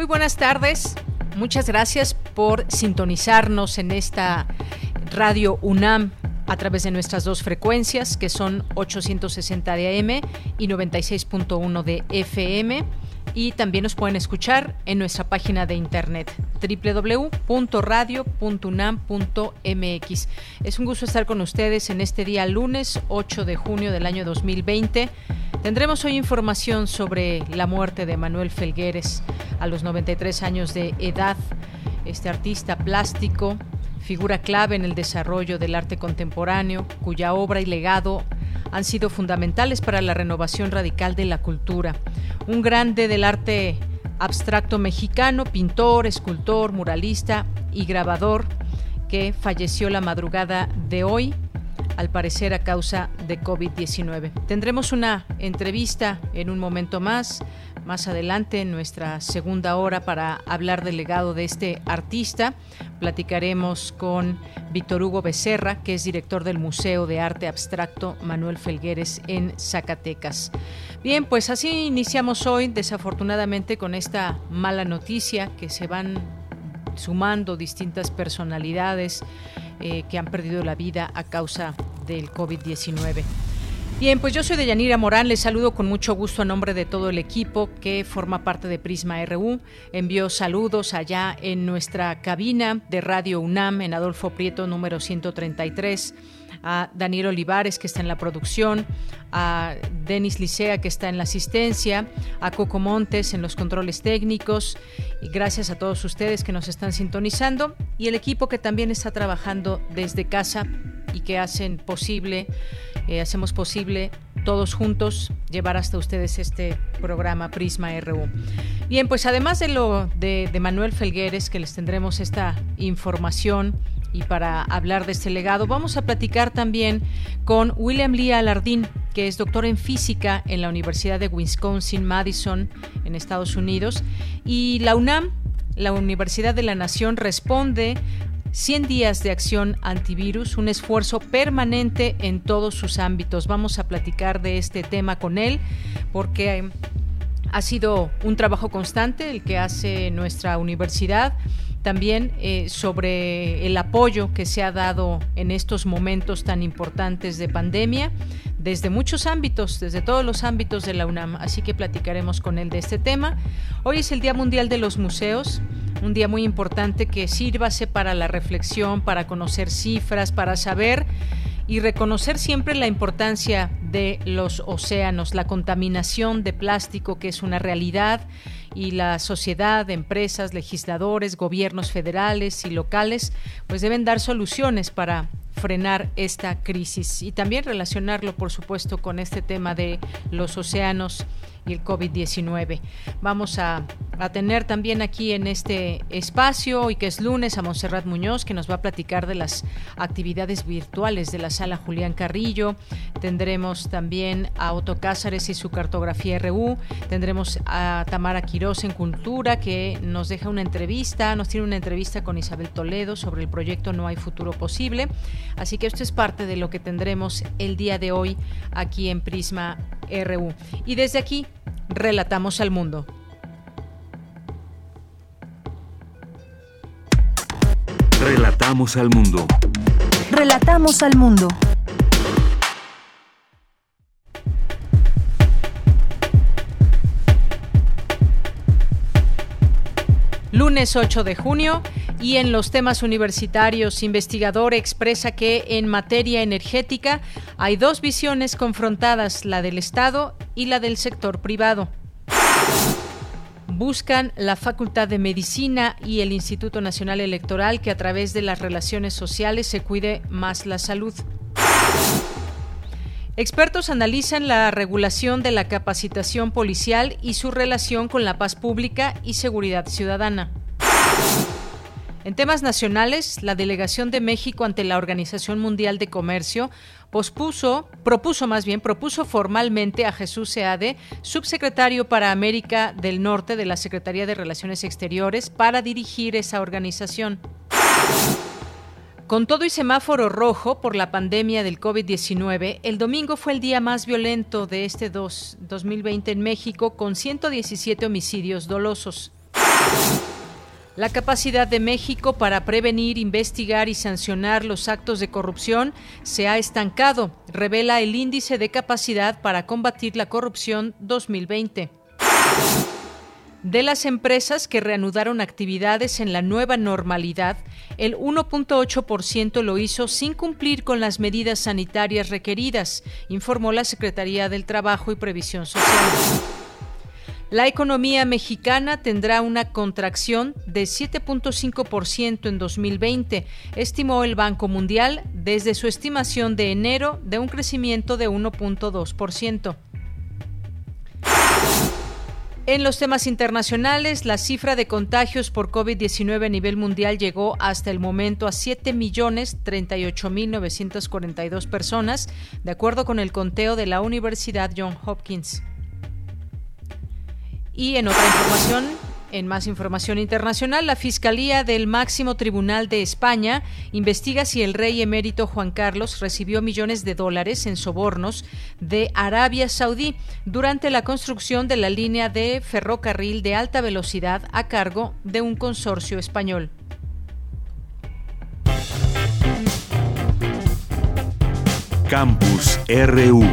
Muy buenas tardes. Muchas gracias por sintonizarnos en esta radio UNAM a través de nuestras dos frecuencias, que son 860 de AM y 96.1 de FM. Y también nos pueden escuchar en nuestra página de internet www.radio.unam.mx. Es un gusto estar con ustedes en este día lunes 8 de junio del año 2020. Tendremos hoy información sobre la muerte de Manuel Felgueres a los 93 años de edad. Este artista plástico, figura clave en el desarrollo del arte contemporáneo, cuya obra y legado han sido fundamentales para la renovación radical de la cultura. Un grande del arte abstracto mexicano, pintor, escultor, muralista y grabador que falleció la madrugada de hoy al parecer a causa de COVID-19. Tendremos una entrevista en un momento más, más adelante en nuestra segunda hora para hablar del legado de este artista. Platicaremos con Víctor Hugo Becerra, que es director del Museo de Arte Abstracto Manuel Felgueres en Zacatecas. Bien, pues así iniciamos hoy, desafortunadamente, con esta mala noticia que se van sumando distintas personalidades eh, que han perdido la vida a causa del COVID-19. Bien, pues yo soy Deyanira Morán, les saludo con mucho gusto a nombre de todo el equipo que forma parte de Prisma RU. Envío saludos allá en nuestra cabina de Radio UNAM en Adolfo Prieto número 133 a Daniel Olivares, que está en la producción, a Denis Licea, que está en la asistencia, a Coco Montes en los controles técnicos, y gracias a todos ustedes que nos están sintonizando, y el equipo que también está trabajando desde casa y que hacen posible, eh, hacemos posible todos juntos llevar hasta ustedes este programa Prisma RU. Bien, pues además de lo de, Manuel Felgueres, que les tendremos esta información y para hablar de este legado, vamos a platicar también con William Lee Alardín, que es doctor en física en la Universidad de Wisconsin-Madison, en Estados Unidos. Y la UNAM, la Universidad de la Nación, responde 100 días de acción antivirus, un esfuerzo permanente en todos sus ámbitos. Vamos a platicar de este tema con él porque ha sido un trabajo constante el que hace nuestra universidad también eh, sobre el apoyo que se ha dado en estos momentos tan importantes de pandemia desde muchos ámbitos, desde todos los ámbitos de la UNAM. Así que platicaremos con él de este tema. Hoy es el Día Mundial de los Museos, un día muy importante que sírvase para la reflexión, para conocer cifras, para saber y reconocer siempre la importancia de los océanos, la contaminación de plástico que es una realidad y la sociedad, empresas, legisladores, gobiernos federales y locales, pues deben dar soluciones para frenar esta crisis y también relacionarlo, por supuesto, con este tema de los océanos y el COVID-19. Vamos a, tener también aquí en este espacio, y que es lunes, a Monserrat Muñoz, que nos va a platicar de las actividades virtuales de la sala Julián Carrillo. Tendremos también a Otto Cázares y su cartografía RU. Tendremos a Tamara Quiroz en Cultura, que nos deja una entrevista, nos tiene una entrevista con Isabel Toledo sobre el proyecto No hay futuro posible. Así que esto es parte de lo que tendremos el día de hoy aquí en Prisma RU. Y desde aquí relatamos al mundo. Relatamos al mundo. Relatamos al mundo. Lunes 8 de junio y en los temas universitarios, investigador expresa que en materia energética hay dos visiones confrontadas, la del Estado y la del sector privado. buscan la Facultad de Medicina y el Instituto Nacional Electoral que a través de las relaciones sociales se cuide más la salud. Expertos analizan la regulación de la capacitación policial y su relación con la paz pública y seguridad ciudadana. En temas nacionales, la delegación de México ante la Organización Mundial de Comercio pospuso, propuso más bien, propuso formalmente a Jesús Seade, subsecretario para América del Norte de la Secretaría de Relaciones Exteriores, para dirigir esa organización. Con todo y semáforo rojo por la pandemia del COVID-19, el domingo fue el día más violento de este 2020 en México, con 117 homicidios dolosos. La capacidad de México para prevenir, investigar y sancionar los actos de corrupción se ha estancado, revela el índice de capacidad para combatir la corrupción 2020. De las empresas que reanudaron actividades en la nueva normalidad, el 1.8% lo hizo sin cumplir con las medidas sanitarias requeridas, informó la Secretaría del Trabajo y Previsión Social. La economía mexicana tendrá una contracción de 7.5% en 2020, estimó el Banco Mundial desde su estimación de enero de un crecimiento de 1.2%. En los temas internacionales, la cifra de contagios por COVID-19 a nivel mundial llegó hasta el momento a 7.038.942 personas, de acuerdo con el conteo de la Universidad Johns Hopkins. Y en otra información, en más información internacional, la Fiscalía del Máximo Tribunal de España investiga si el rey emérito Juan Carlos recibió millones de dólares en sobornos de Arabia Saudí durante la construcción de la línea de ferrocarril de alta velocidad a cargo de un consorcio español. Campus RU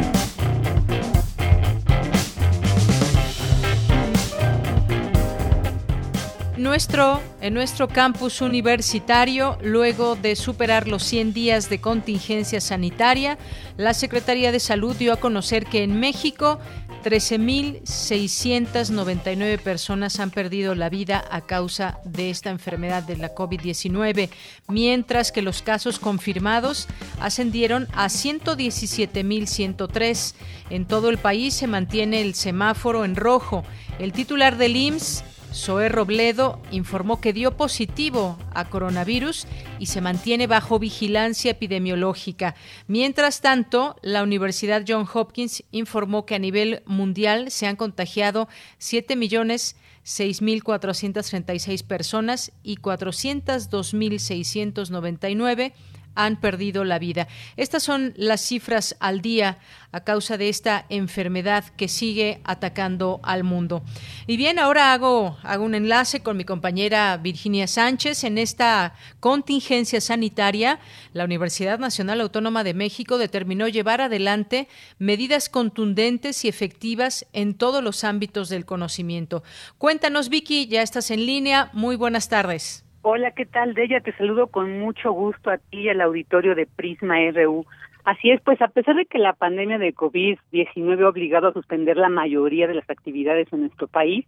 Nuestro, en nuestro campus universitario, luego de superar los 100 días de contingencia sanitaria, la Secretaría de Salud dio a conocer que en México 13.699 personas han perdido la vida a causa de esta enfermedad de la COVID-19, mientras que los casos confirmados ascendieron a 117.103. En todo el país se mantiene el semáforo en rojo. El titular del IMSS Zoe Robledo informó que dio positivo a coronavirus y se mantiene bajo vigilancia epidemiológica. Mientras tanto, la Universidad John Hopkins informó que a nivel mundial se han contagiado 7 millones 6.436 personas y 402.699 han perdido la vida. Estas son las cifras al día a causa de esta enfermedad que sigue atacando al mundo. Y bien, ahora hago, hago un enlace con mi compañera Virginia Sánchez. En esta contingencia sanitaria, la Universidad Nacional Autónoma de México determinó llevar adelante medidas contundentes y efectivas en todos los ámbitos del conocimiento. Cuéntanos, Vicky, ya estás en línea. Muy buenas tardes. Hola, ¿qué tal? De ella te saludo con mucho gusto a ti y al auditorio de Prisma RU. Así es, pues a pesar de que la pandemia de COVID-19 ha obligado a suspender la mayoría de las actividades en nuestro país,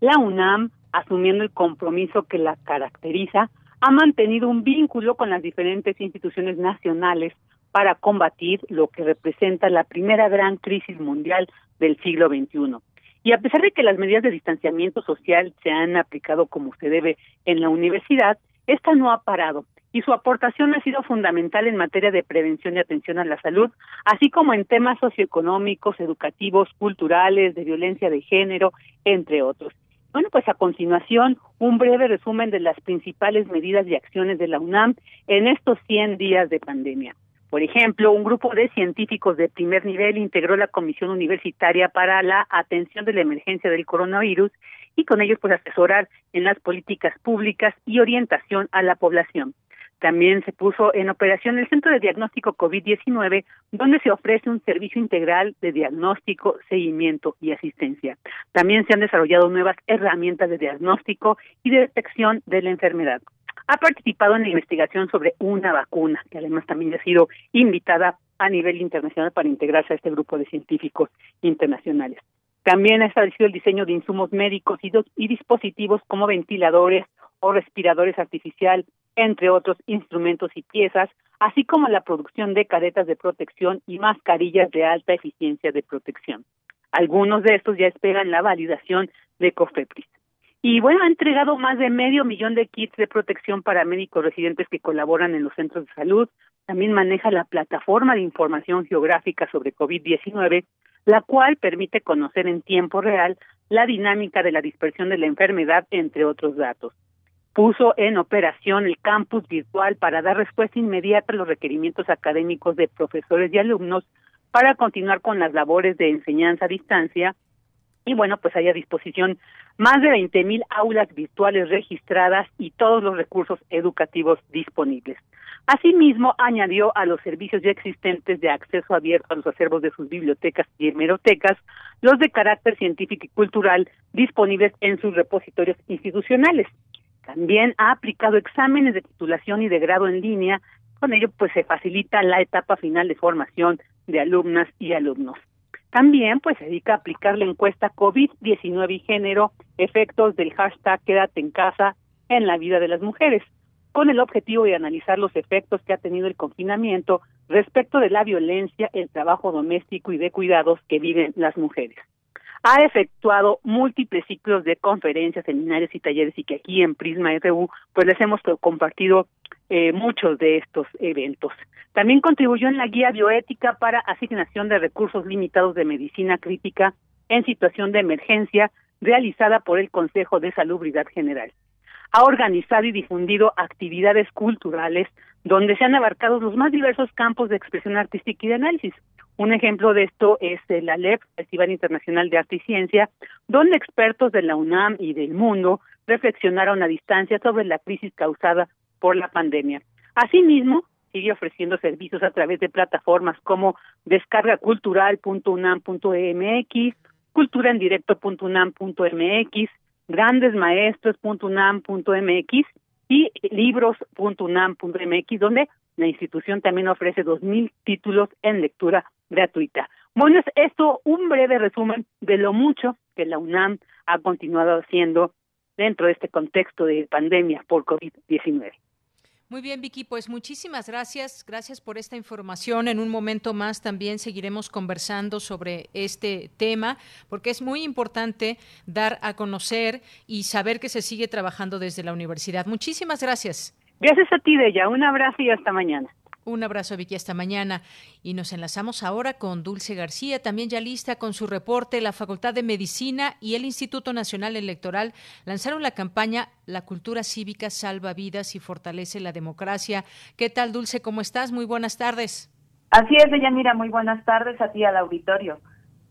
la UNAM, asumiendo el compromiso que la caracteriza, ha mantenido un vínculo con las diferentes instituciones nacionales para combatir lo que representa la primera gran crisis mundial del siglo XXI. Y a pesar de que las medidas de distanciamiento social se han aplicado como se debe en la universidad, esta no ha parado y su aportación ha sido fundamental en materia de prevención y atención a la salud, así como en temas socioeconómicos, educativos, culturales, de violencia de género, entre otros. Bueno, pues a continuación, un breve resumen de las principales medidas y acciones de la UNAM en estos 100 días de pandemia. Por ejemplo, un grupo de científicos de primer nivel integró la Comisión Universitaria para la Atención de la Emergencia del Coronavirus y con ellos pues asesorar en las políticas públicas y orientación a la población. También se puso en operación el Centro de Diagnóstico COVID-19, donde se ofrece un servicio integral de diagnóstico, seguimiento y asistencia. También se han desarrollado nuevas herramientas de diagnóstico y de detección de la enfermedad ha participado en la investigación sobre una vacuna, que además también ha sido invitada a nivel internacional para integrarse a este grupo de científicos internacionales. También ha establecido el diseño de insumos médicos y, y dispositivos como ventiladores o respiradores artificial, entre otros instrumentos y piezas, así como la producción de caretas de protección y mascarillas de alta eficiencia de protección. Algunos de estos ya esperan la validación de COFEPRIS. Y bueno, ha entregado más de medio millón de kits de protección para médicos residentes que colaboran en los centros de salud. También maneja la plataforma de información geográfica sobre COVID-19, la cual permite conocer en tiempo real la dinámica de la dispersión de la enfermedad, entre otros datos. Puso en operación el campus virtual para dar respuesta inmediata a los requerimientos académicos de profesores y alumnos para continuar con las labores de enseñanza a distancia y bueno, pues hay a disposición más de 20 mil aulas virtuales registradas y todos los recursos educativos disponibles. Asimismo, añadió a los servicios ya existentes de acceso abierto a los acervos de sus bibliotecas y hemerotecas, los de carácter científico y cultural disponibles en sus repositorios institucionales. También ha aplicado exámenes de titulación y de grado en línea, con ello pues se facilita la etapa final de formación de alumnas y alumnos. También pues se dedica a aplicar la encuesta COVID-19 y género, efectos del hashtag Quédate en casa en la vida de las mujeres, con el objetivo de analizar los efectos que ha tenido el confinamiento respecto de la violencia, el trabajo doméstico y de cuidados que viven las mujeres. Ha efectuado múltiples ciclos de conferencias, seminarios y talleres y que aquí en Prisma RU pues les hemos compartido eh, muchos de estos eventos. También contribuyó en la guía bioética para asignación de recursos limitados de medicina crítica en situación de emergencia realizada por el Consejo de Salubridad General. Ha organizado y difundido actividades culturales donde se han abarcado los más diversos campos de expresión artística y de análisis. Un ejemplo de esto es el ALEP, Festival Internacional de Arte y Ciencia, donde expertos de la UNAM y del mundo reflexionaron a distancia sobre la crisis causada por la pandemia. Asimismo, sigue ofreciendo servicios a través de plataformas como descargacultural.unam.mx, culturaendirecto.unam.mx, grandesmaestros.unam.mx y libros.unam.mx, donde la institución también ofrece dos mil títulos en lectura gratuita. Bueno, es esto un breve resumen de lo mucho que la UNAM ha continuado haciendo dentro de este contexto de pandemia por COVID-19. Muy bien, Vicky, pues muchísimas gracias. Gracias por esta información. En un momento más también seguiremos conversando sobre este tema, porque es muy importante dar a conocer y saber que se sigue trabajando desde la universidad. Muchísimas gracias. Gracias a ti, Bella. Un abrazo y hasta mañana. Un abrazo, Vicky, hasta mañana. Y nos enlazamos ahora con Dulce García, también ya lista con su reporte. La Facultad de Medicina y el Instituto Nacional Electoral lanzaron la campaña La cultura cívica salva vidas y fortalece la democracia. ¿Qué tal, Dulce? ¿Cómo estás? Muy buenas tardes. Así es, Deyanira. Muy buenas tardes a ti al auditorio.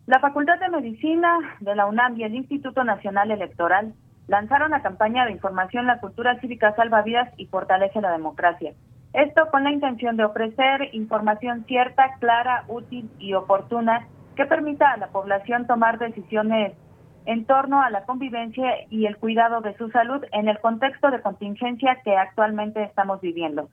La Facultad de Medicina de la UNAM y el Instituto Nacional Electoral lanzaron la campaña de información La cultura cívica salva vidas y fortalece la democracia esto con la intención de ofrecer información cierta, clara, útil y oportuna que permita a la población tomar decisiones en torno a la convivencia y el cuidado de su salud en el contexto de contingencia que actualmente estamos viviendo.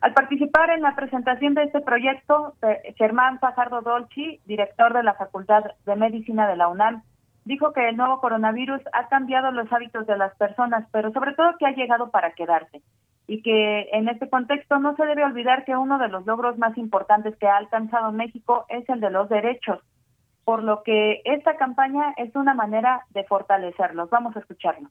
Al participar en la presentación de este proyecto, eh, Germán Fajardo Dolci, director de la Facultad de Medicina de la UNAM, dijo que el nuevo coronavirus ha cambiado los hábitos de las personas, pero sobre todo que ha llegado para quedarse y que en este contexto no se debe olvidar que uno de los logros más importantes que ha alcanzado México es el de los derechos, por lo que esta campaña es una manera de fortalecerlos. Vamos a escucharlo.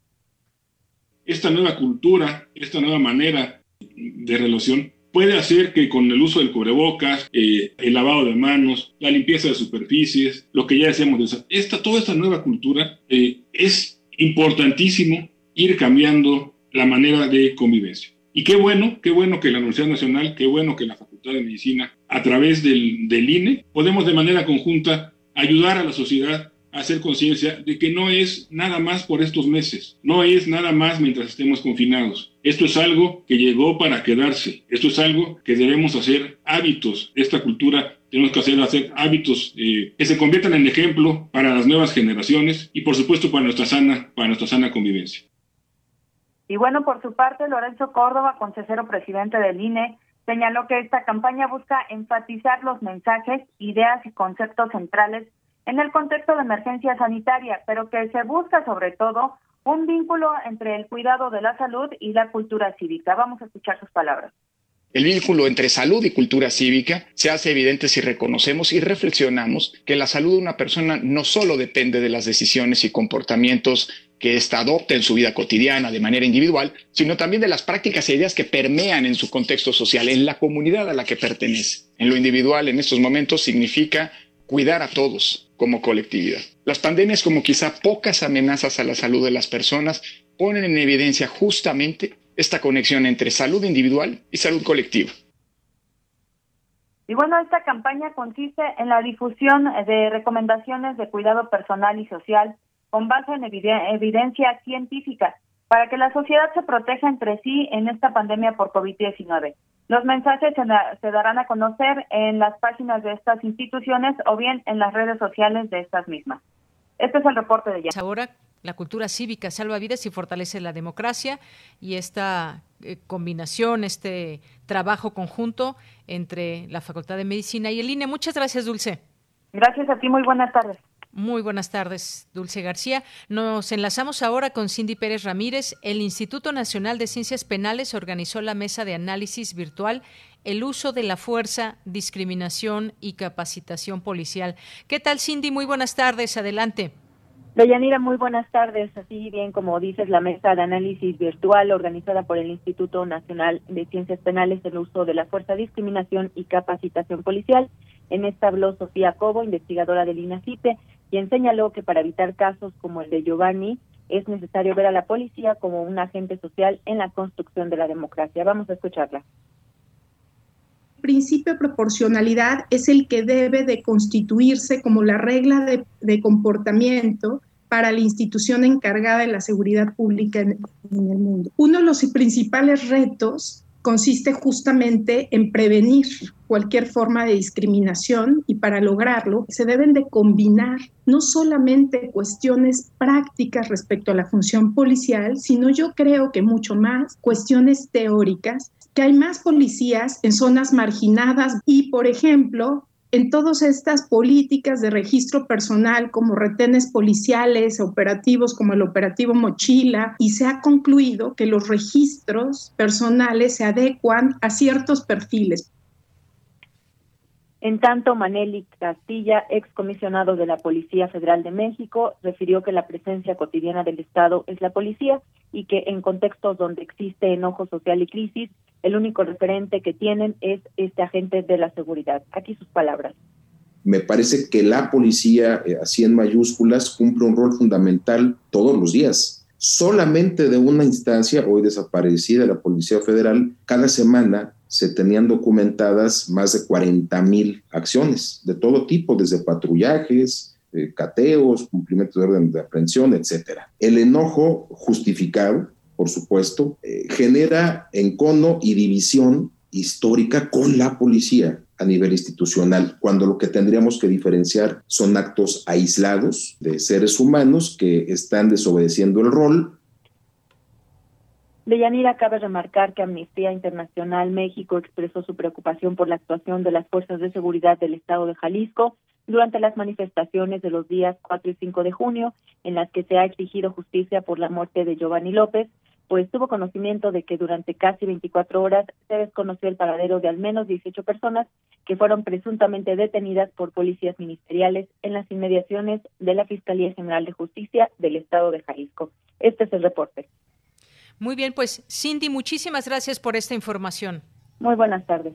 Esta nueva cultura, esta nueva manera de relación puede hacer que con el uso del cubrebocas, eh, el lavado de manos, la limpieza de superficies, lo que ya decíamos, de esta, toda esta nueva cultura, eh, es importantísimo ir cambiando la manera de convivencia. Y qué bueno, qué bueno que la Universidad Nacional, qué bueno que la Facultad de Medicina, a través del, del INE, podemos de manera conjunta ayudar a la sociedad hacer conciencia de que no es nada más por estos meses, no es nada más mientras estemos confinados. Esto es algo que llegó para quedarse, esto es algo que debemos hacer hábitos, esta cultura tenemos que hacer, hacer hábitos eh, que se conviertan en ejemplo para las nuevas generaciones y por supuesto para nuestra sana, para nuestra sana convivencia. Y bueno, por su parte, Lorenzo Córdoba, consejero presidente del INE, señaló que esta campaña busca enfatizar los mensajes, ideas y conceptos centrales en el contexto de emergencia sanitaria, pero que se busca sobre todo un vínculo entre el cuidado de la salud y la cultura cívica. Vamos a escuchar sus palabras. El vínculo entre salud y cultura cívica se hace evidente si reconocemos y reflexionamos que la salud de una persona no solo depende de las decisiones y comportamientos que ésta adopta en su vida cotidiana de manera individual, sino también de las prácticas e ideas que permean en su contexto social, en la comunidad a la que pertenece. En lo individual, en estos momentos, significa cuidar a todos como colectividad. Las pandemias, como quizá pocas amenazas a la salud de las personas, ponen en evidencia justamente esta conexión entre salud individual y salud colectiva. Y bueno, esta campaña consiste en la difusión de recomendaciones de cuidado personal y social con base en evidencia científica para que la sociedad se proteja entre sí en esta pandemia por COVID-19. Los mensajes se, darán a conocer en las páginas de estas instituciones o bien en las redes sociales de estas mismas. Este es el reporte de ya. Ahora la cultura cívica salva vidas y fortalece la democracia y esta eh, combinación, este trabajo conjunto entre la Facultad de Medicina y el INE. Muchas gracias, Dulce. Gracias a ti, muy buenas tardes. Muy buenas tardes, Dulce García. Nos enlazamos ahora con Cindy Pérez Ramírez. El Instituto Nacional de Ciencias Penales organizó la mesa de análisis virtual El uso de la fuerza, discriminación y capacitación policial. ¿Qué tal, Cindy? Muy buenas tardes. Adelante. Deyanira, muy buenas tardes. Así bien como dices, la mesa de análisis virtual organizada por el Instituto Nacional de Ciencias Penales, el uso de la fuerza, discriminación y capacitación policial. En esta habló Sofía Cobo, investigadora del INACIPE, quien señaló que para evitar casos como el de Giovanni es necesario ver a la policía como un agente social en la construcción de la democracia. Vamos a escucharla. El principio de proporcionalidad es el que debe de constituirse como la regla de, comportamiento para la institución encargada de la seguridad pública en, el mundo. Uno de los principales retos consiste justamente en prevenir cualquier forma de discriminación y para lograrlo se deben de combinar no solamente cuestiones prácticas respecto a la función policial, sino yo creo que mucho más cuestiones teóricas, que hay más policías en zonas marginadas y, por ejemplo, en todas estas políticas de registro personal como retenes policiales, operativos como el operativo Mochila, y se ha concluido que los registros personales se adecuan a ciertos perfiles. En tanto, Maneli Castilla, excomisionado de la Policía Federal de México, refirió que la presencia cotidiana del Estado es la policía y que en contextos donde existe enojo social y crisis, el único referente que tienen es este agente de la seguridad. Aquí sus palabras. Me parece que la policía, eh, así en mayúsculas, cumple un rol fundamental todos los días. Solamente de una instancia, hoy desaparecida, la Policía Federal, cada semana se tenían documentadas más de 40 mil acciones de todo tipo, desde patrullajes, eh, cateos, cumplimiento de orden de aprehensión, etcétera. El enojo justificado, por supuesto, eh, genera encono y división histórica con la policía a nivel institucional, cuando lo que tendríamos que diferenciar son actos aislados de seres humanos que están desobedeciendo el rol Deyanira, cabe remarcar que Amnistía Internacional México expresó su preocupación por la actuación de las fuerzas de seguridad del Estado de Jalisco durante las manifestaciones de los días 4 y 5 de junio, en las que se ha exigido justicia por la muerte de Giovanni López, pues tuvo conocimiento de que durante casi 24 horas se desconoció el paradero de al menos 18 personas que fueron presuntamente detenidas por policías ministeriales en las inmediaciones de la Fiscalía General de Justicia del Estado de Jalisco. Este es el reporte. Muy bien, pues Cindy, muchísimas gracias por esta información. Muy buenas tardes.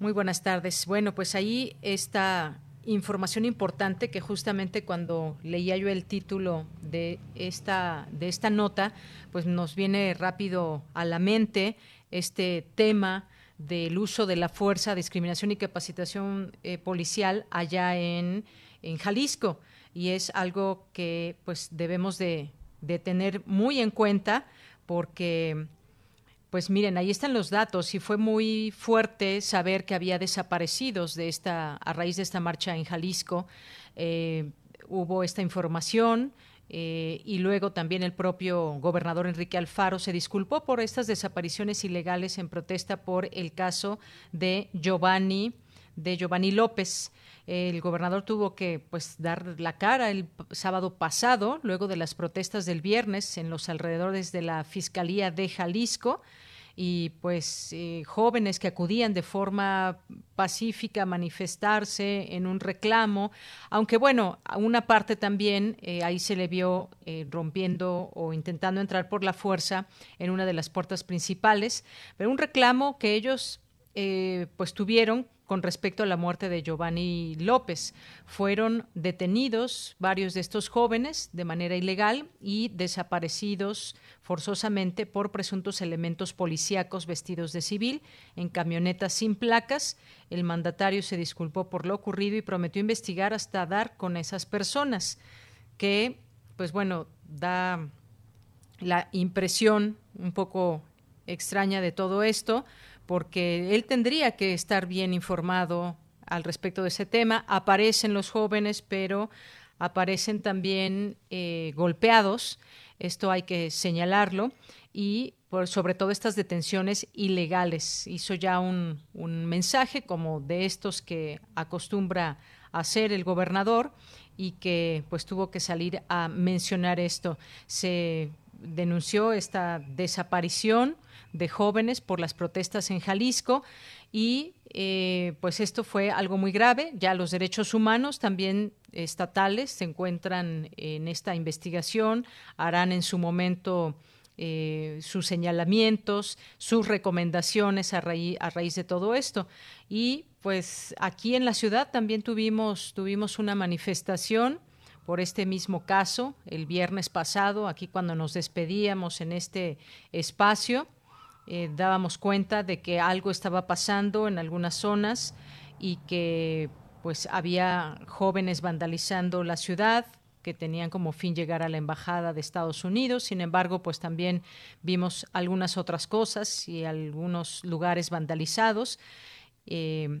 Muy buenas tardes. Bueno, pues ahí está información importante que justamente cuando leía yo el título de esta de esta nota, pues nos viene rápido a la mente este tema del uso de la fuerza, discriminación y capacitación eh, policial allá en, en Jalisco y es algo que pues debemos de, de tener muy en cuenta porque, pues miren, ahí están los datos y fue muy fuerte saber que había desaparecidos de esta, a raíz de esta marcha en Jalisco. Eh, hubo esta información. Eh, y luego también el propio gobernador Enrique Alfaro se disculpó por estas desapariciones ilegales en protesta por el caso de Giovanni de Giovanni López. El gobernador tuvo que pues dar la cara el sábado pasado, luego de las protestas del viernes en los alrededores de la Fiscalía de Jalisco. Y pues eh, jóvenes que acudían de forma pacífica a manifestarse en un reclamo, aunque bueno, a una parte también eh, ahí se le vio eh, rompiendo o intentando entrar por la fuerza en una de las puertas principales, pero un reclamo que ellos pues tuvieron con respecto a la muerte de Giovanni López. Fueron detenidos varios de estos jóvenes de manera ilegal y desaparecidos forzosamente por presuntos elementos policíacos vestidos de civil en camionetas sin placas. El mandatario se disculpó por lo ocurrido y prometió investigar hasta dar con esas personas que, pues bueno, da la impresión un poco extraña de todo esto, porque él tendría que estar bien informado al respecto de ese tema. Aparecen los jóvenes, pero aparecen también eh, golpeados. Esto hay que señalarlo. Y por, sobre todo estas detenciones ilegales. Hizo ya un, un mensaje como de estos que acostumbra hacer el gobernador y que pues tuvo que salir a mencionar esto. Se denunció esta desaparición de jóvenes por las protestas en Jalisco y eh, pues esto fue algo muy grave. Ya los derechos humanos también estatales se encuentran en esta investigación, harán en su momento eh, sus señalamientos, sus recomendaciones a raíz, a raíz de todo esto. Y pues aquí en la ciudad también tuvimos, tuvimos una manifestación por este mismo caso el viernes pasado, aquí cuando nos despedíamos en este espacio. Eh, dábamos cuenta de que algo estaba pasando en algunas zonas y que pues había jóvenes vandalizando la ciudad que tenían como fin llegar a la embajada de Estados Unidos. Sin embargo, pues también vimos algunas otras cosas y algunos lugares vandalizados. Eh,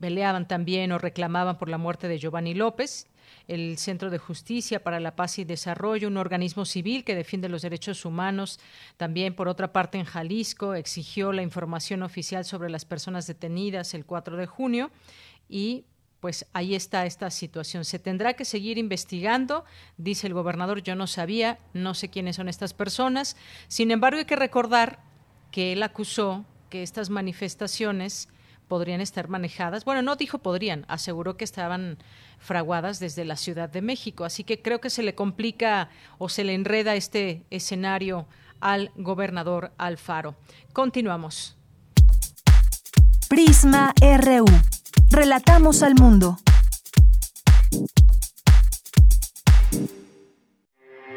peleaban también o reclamaban por la muerte de Giovanni López el Centro de Justicia para la Paz y Desarrollo, un organismo civil que defiende los derechos humanos. También, por otra parte, en Jalisco exigió la información oficial sobre las personas detenidas el 4 de junio y pues ahí está esta situación. Se tendrá que seguir investigando, dice el gobernador, yo no sabía, no sé quiénes son estas personas. Sin embargo, hay que recordar que él acusó que estas manifestaciones podrían estar manejadas. Bueno, no dijo podrían, aseguró que estaban fraguadas desde la Ciudad de México. Así que creo que se le complica o se le enreda este escenario al gobernador Alfaro. Continuamos. Prisma RU. Relatamos al mundo.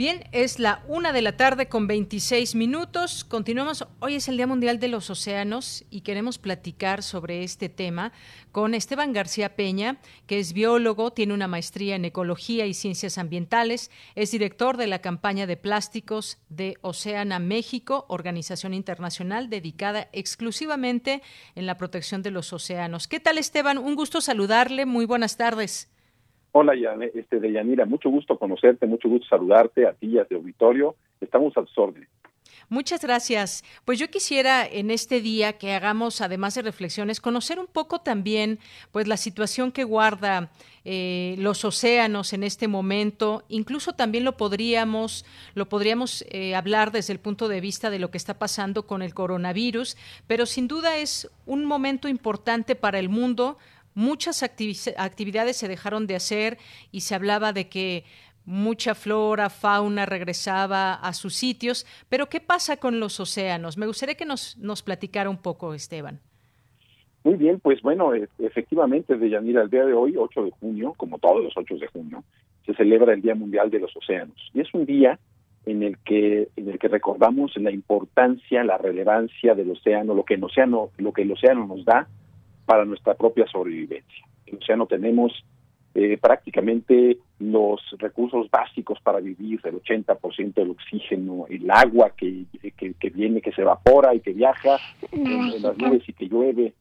Bien, es la una de la tarde con 26 minutos. Continuamos. Hoy es el Día Mundial de los Océanos y queremos platicar sobre este tema con Esteban García Peña, que es biólogo, tiene una maestría en ecología y ciencias ambientales, es director de la campaña de plásticos de Oceana México, organización internacional dedicada exclusivamente en la protección de los océanos. ¿Qué tal, Esteban? Un gusto saludarle. Muy buenas tardes. Hola, este, Deyanira, mucho gusto conocerte, mucho gusto saludarte a ti y a tu auditorio. Estamos al órdenes. Muchas gracias. Pues yo quisiera en este día que hagamos, además de reflexiones, conocer un poco también, pues la situación que guarda eh, los océanos en este momento. Incluso también lo podríamos, lo podríamos eh, hablar desde el punto de vista de lo que está pasando con el coronavirus, pero sin duda es un momento importante para el mundo muchas actividades se dejaron de hacer y se hablaba de que mucha flora, fauna regresaba a sus sitios, pero ¿qué pasa con los océanos? Me gustaría que nos, nos platicara un poco, Esteban. Muy bien, pues bueno, e, efectivamente, de Yanira, el día de hoy, 8 de junio, como todos los 8 de junio, se celebra el Día Mundial de los Océanos. Y es un día en el que en el que recordamos la importancia, la relevancia del océano, lo que el océano, lo que el océano nos da para nuestra propia sobrevivencia. En el océano tenemos eh, prácticamente los recursos básicos para vivir, el 80% del oxígeno, el agua que, que, viene, que se evapora y que viaja en, las nubes y que llueve,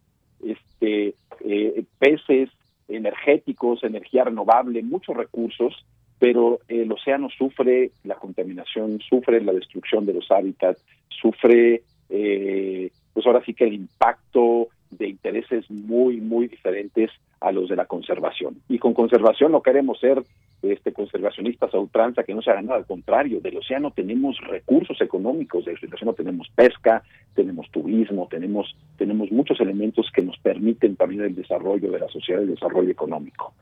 este, eh, peces, energéticos, energía renovable, muchos recursos, pero el océano sufre la contaminación, sufre la destrucción de los hábitats, sufre, eh, pues ahora sí que el impacto de intereses muy, muy diferentes a los de la conservación. Y con conservación no queremos ser este conservacionistas a ultranza que no se hagan nada, al contrario, del océano tenemos recursos económicos, del océano tenemos pesca, tenemos turismo, tenemos, tenemos muchos elementos que nos permiten también el desarrollo de la sociedad, el desarrollo económico.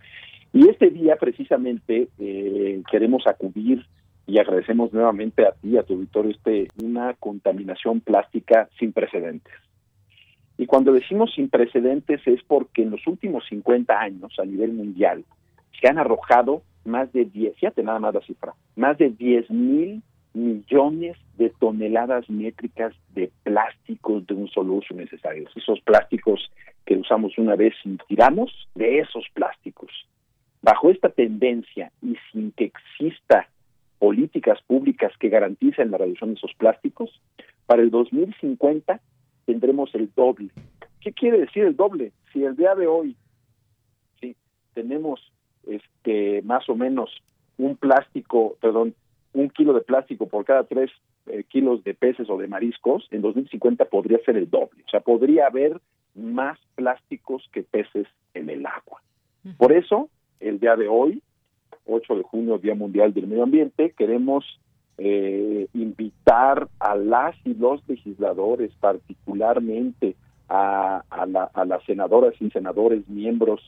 Y este día precisamente eh, queremos acudir y agradecemos nuevamente a ti, a tu auditorio, este, una contaminación plástica sin precedentes. Y cuando decimos sin precedentes es porque en los últimos 50 años a nivel mundial se han arrojado más de 10, fíjate nada más la cifra, más de 10 mil millones de toneladas métricas de plásticos de un solo uso necesarios. Esos plásticos que usamos una vez y tiramos, de esos plásticos. Bajo esta tendencia y sin que exista políticas públicas que garanticen la reducción de esos plásticos, para el 2050 tendremos el doble. ¿Qué quiere decir el doble? Si el día de hoy sí, tenemos este más o menos un plástico, perdón, un kilo de plástico por cada tres eh, kilos de peces o de mariscos, en 2050 podría ser el doble. O sea, podría haber más plásticos que peces en el agua. Por eso, el día de hoy, 8 de junio, Día Mundial del Medio Ambiente, queremos eh, invitar a las y los legisladores, particularmente a, a las senadoras y senadores miembros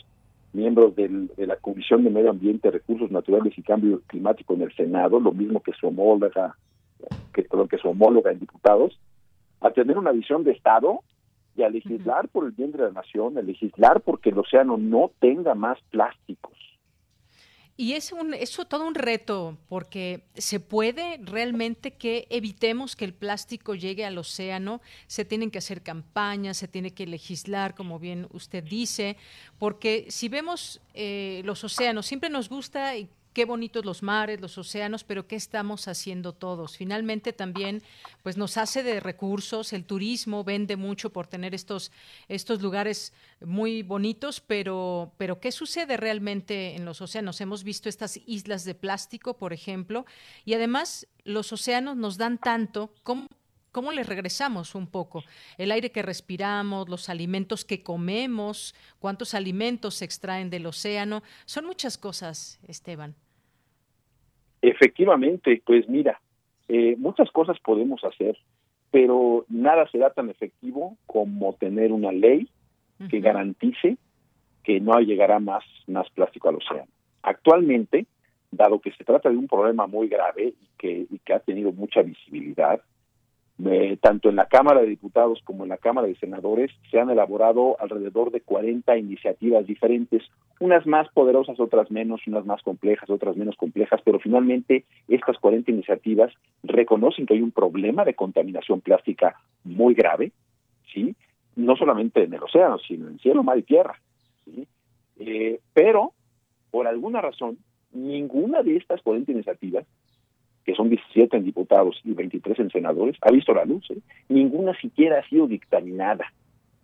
miembros del, de la Comisión de Medio Ambiente, Recursos Naturales y Cambio Climático en el Senado, lo mismo que su homóloga, que, que su homóloga en diputados, a tener una visión de Estado y a legislar por el bien de la nación, a legislar porque el océano no tenga más plásticos. Y es un, eso todo un reto, porque se puede realmente que evitemos que el plástico llegue al océano, se tienen que hacer campañas, se tiene que legislar, como bien usted dice, porque si vemos eh, los océanos, siempre nos gusta y qué bonitos los mares, los océanos, pero ¿qué estamos haciendo todos? Finalmente también pues nos hace de recursos, el turismo vende mucho por tener estos, estos lugares muy bonitos, pero, pero ¿qué sucede realmente en los océanos? Hemos visto estas islas de plástico, por ejemplo, y además los océanos nos dan tanto, ¿cómo, ¿Cómo les regresamos un poco? El aire que respiramos, los alimentos que comemos, cuántos alimentos se extraen del océano. Son muchas cosas, Esteban. Efectivamente, pues mira, eh, muchas cosas podemos hacer, pero nada será tan efectivo como tener una ley que garantice que no llegará más, más plástico al océano. Actualmente, dado que se trata de un problema muy grave y que, y que ha tenido mucha visibilidad, tanto en la Cámara de Diputados como en la Cámara de Senadores se han elaborado alrededor de 40 iniciativas diferentes, unas más poderosas, otras menos, unas más complejas, otras menos complejas, pero finalmente estas 40 iniciativas reconocen que hay un problema de contaminación plástica muy grave, ¿sí? No solamente en el océano, sino en cielo, mar y tierra. Eh, pero, por alguna razón, ninguna de estas 40 iniciativas que son 17 en diputados y 23 en senadores, ha visto la luz. ¿eh? Ninguna siquiera ha sido dictaminada.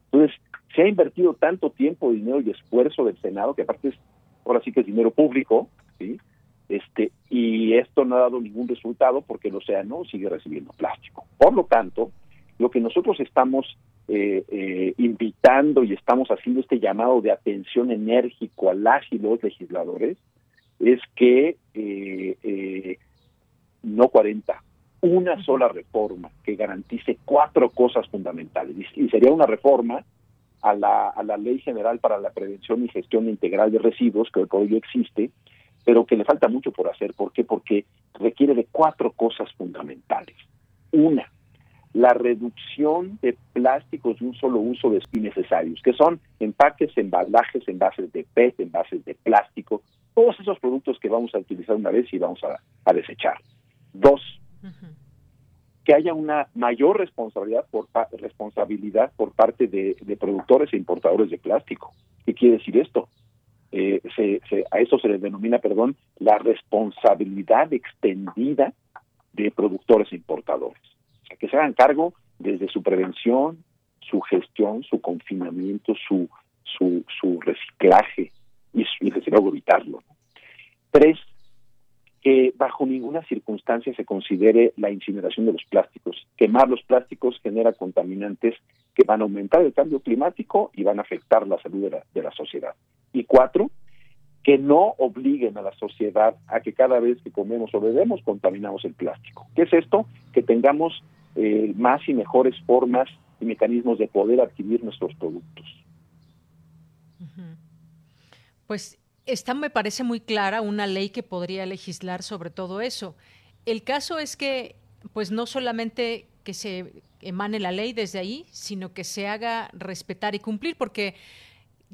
Entonces, se ha invertido tanto tiempo, dinero y esfuerzo del Senado, que aparte es, ahora sí que es dinero público, ¿sí? Este, y esto no ha dado ningún resultado porque el océano sigue recibiendo plástico. Por lo tanto, lo que nosotros estamos eh, eh, invitando y estamos haciendo este llamado de atención enérgico a las y los legisladores es que eh, no 40, una sola reforma que garantice cuatro cosas fundamentales. Y, sería una reforma a la, a la Ley General para la Prevención y Gestión Integral de Residuos, que por hoy existe, pero que le falta mucho por hacer. ¿Por qué? Porque requiere de cuatro cosas fundamentales. Una, la reducción de plásticos de un solo uso de innecesarios, que son empaques, embalajes, envases de PET, envases de plástico, todos esos productos que vamos a utilizar una vez y vamos a desechar. Dos, que haya una mayor responsabilidad por, responsabilidad por parte de, productores e importadores de plástico. ¿Qué quiere decir esto? Eh, a eso se les denomina, perdón, la responsabilidad extendida de productores e importadores. O sea, que se hagan cargo desde su prevención, su gestión, su confinamiento, su, su, su reciclaje, luego evitarlo. Tres, que bajo ninguna circunstancia se considere la incineración de los plásticos. Quemar los plásticos genera contaminantes que van a aumentar el cambio climático y van a afectar la salud de la, sociedad. Y cuatro, que no obliguen a la sociedad a que cada vez que comemos o bebemos contaminamos el plástico. ¿Qué es esto? Que tengamos eh, más y mejores formas y mecanismos de poder adquirir nuestros productos. Pues esta me parece muy clara una ley que podría legislar sobre todo eso. El caso es que, pues no solamente que se emane la ley desde ahí, sino que se haga respetar y cumplir, porque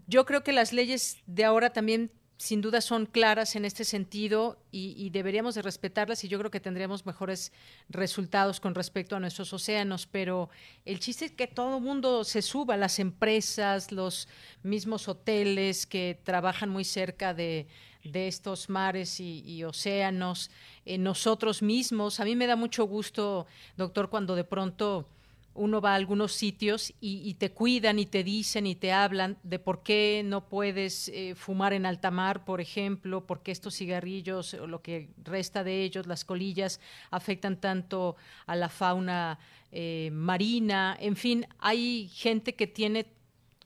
yo creo que las leyes de ahora también sin duda son claras en este sentido y, deberíamos de respetarlas y yo creo que tendríamos mejores resultados con respecto a nuestros océanos, pero el chiste es que todo el mundo se suba, las empresas, los mismos hoteles que trabajan muy cerca de, estos mares y, océanos, eh, nosotros mismos. A mí me da mucho gusto, doctor, cuando de pronto uno va a algunos sitios y, te cuidan y te dicen y te hablan de por qué no puedes eh, fumar en alta mar, por ejemplo, porque estos cigarrillos o lo que resta de ellos, las colillas, afectan tanto a la fauna eh, marina. En fin, hay gente que tiene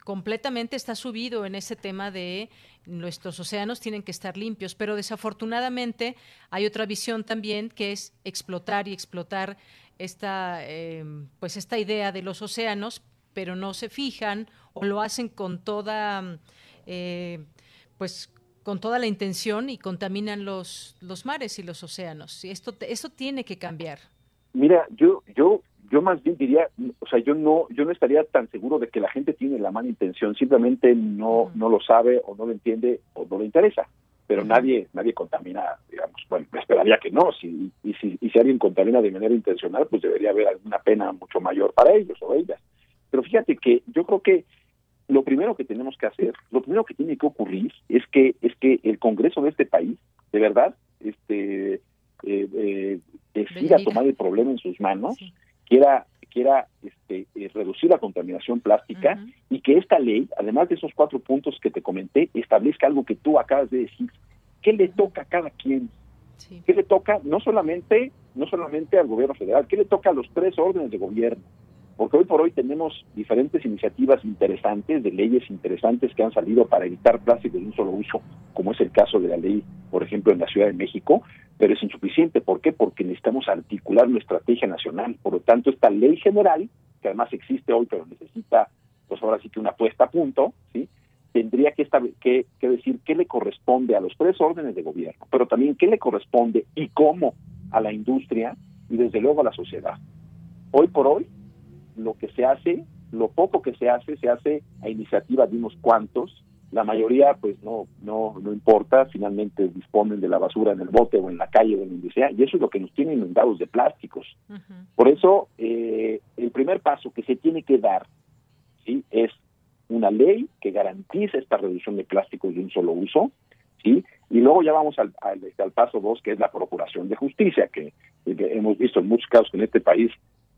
completamente está subido en ese tema de nuestros océanos tienen que estar limpios, pero desafortunadamente hay otra visión también que es explotar y explotar esta, em, pues esta idea de los océanos, pero no se fijan o lo hacen con toda, eh, pues con toda la intención y contaminan los, los mares y los océanos. Y esto, esto tiene que cambiar. Mira, yo, yo, yo más bien diría, o sea, yo no, yo no estaría tan seguro de que la gente tiene la mala intención, simplemente no, no lo sabe o no lo entiende o no le interesa pero nadie nadie contamina, digamos, bueno, esperaría que no, si, y, si, y si alguien contamina de manera intencional, pues debería haber alguna pena mucho mayor para ellos o ellas. Pero fíjate que yo creo que lo primero que tenemos que hacer, lo primero que tiene que ocurrir es que es que el Congreso de este país, de verdad, este eh, eh, decida tomar el problema en sus manos, quiera quiera este, eh, reducir la contaminación plástica y que esta ley, además de esos cuatro puntos que te comenté, establezca algo que tú acabas de decir. ¿Qué le toca a cada quien? ¿Qué le toca no solamente, no solamente al gobierno federal, qué le toca a los tres órdenes de gobierno? Porque hoy por hoy tenemos diferentes iniciativas interesantes, de leyes interesantes que han salido para evitar plásticos de un solo uso, como es el caso de la ley, por ejemplo, en la Ciudad de México, pero es insuficiente. ¿Por qué? Porque necesitamos articular una estrategia nacional. Por lo tanto, esta ley general, que además existe hoy, pero necesita, pues ahora sí que una puesta a punto, ¿sí? tendría que, que, que decir qué le corresponde a los tres órdenes de gobierno, pero también qué le corresponde y cómo a la industria y desde luego a la sociedad. Hoy por hoy, lo que se hace, lo poco que se hace, se hace a iniciativa de unos cuantos, la mayoría pues no no no importa finalmente disponen de la basura en el bote o en la calle o en donde sea y eso es lo que nos tiene inundados de plásticos. Por eso eh, el primer paso que se tiene que dar sí es una ley que garantice esta reducción de plásticos de un solo uso sí y luego ya vamos al, al, al paso dos que es la procuración de justicia que, que hemos visto en muchos casos que en este país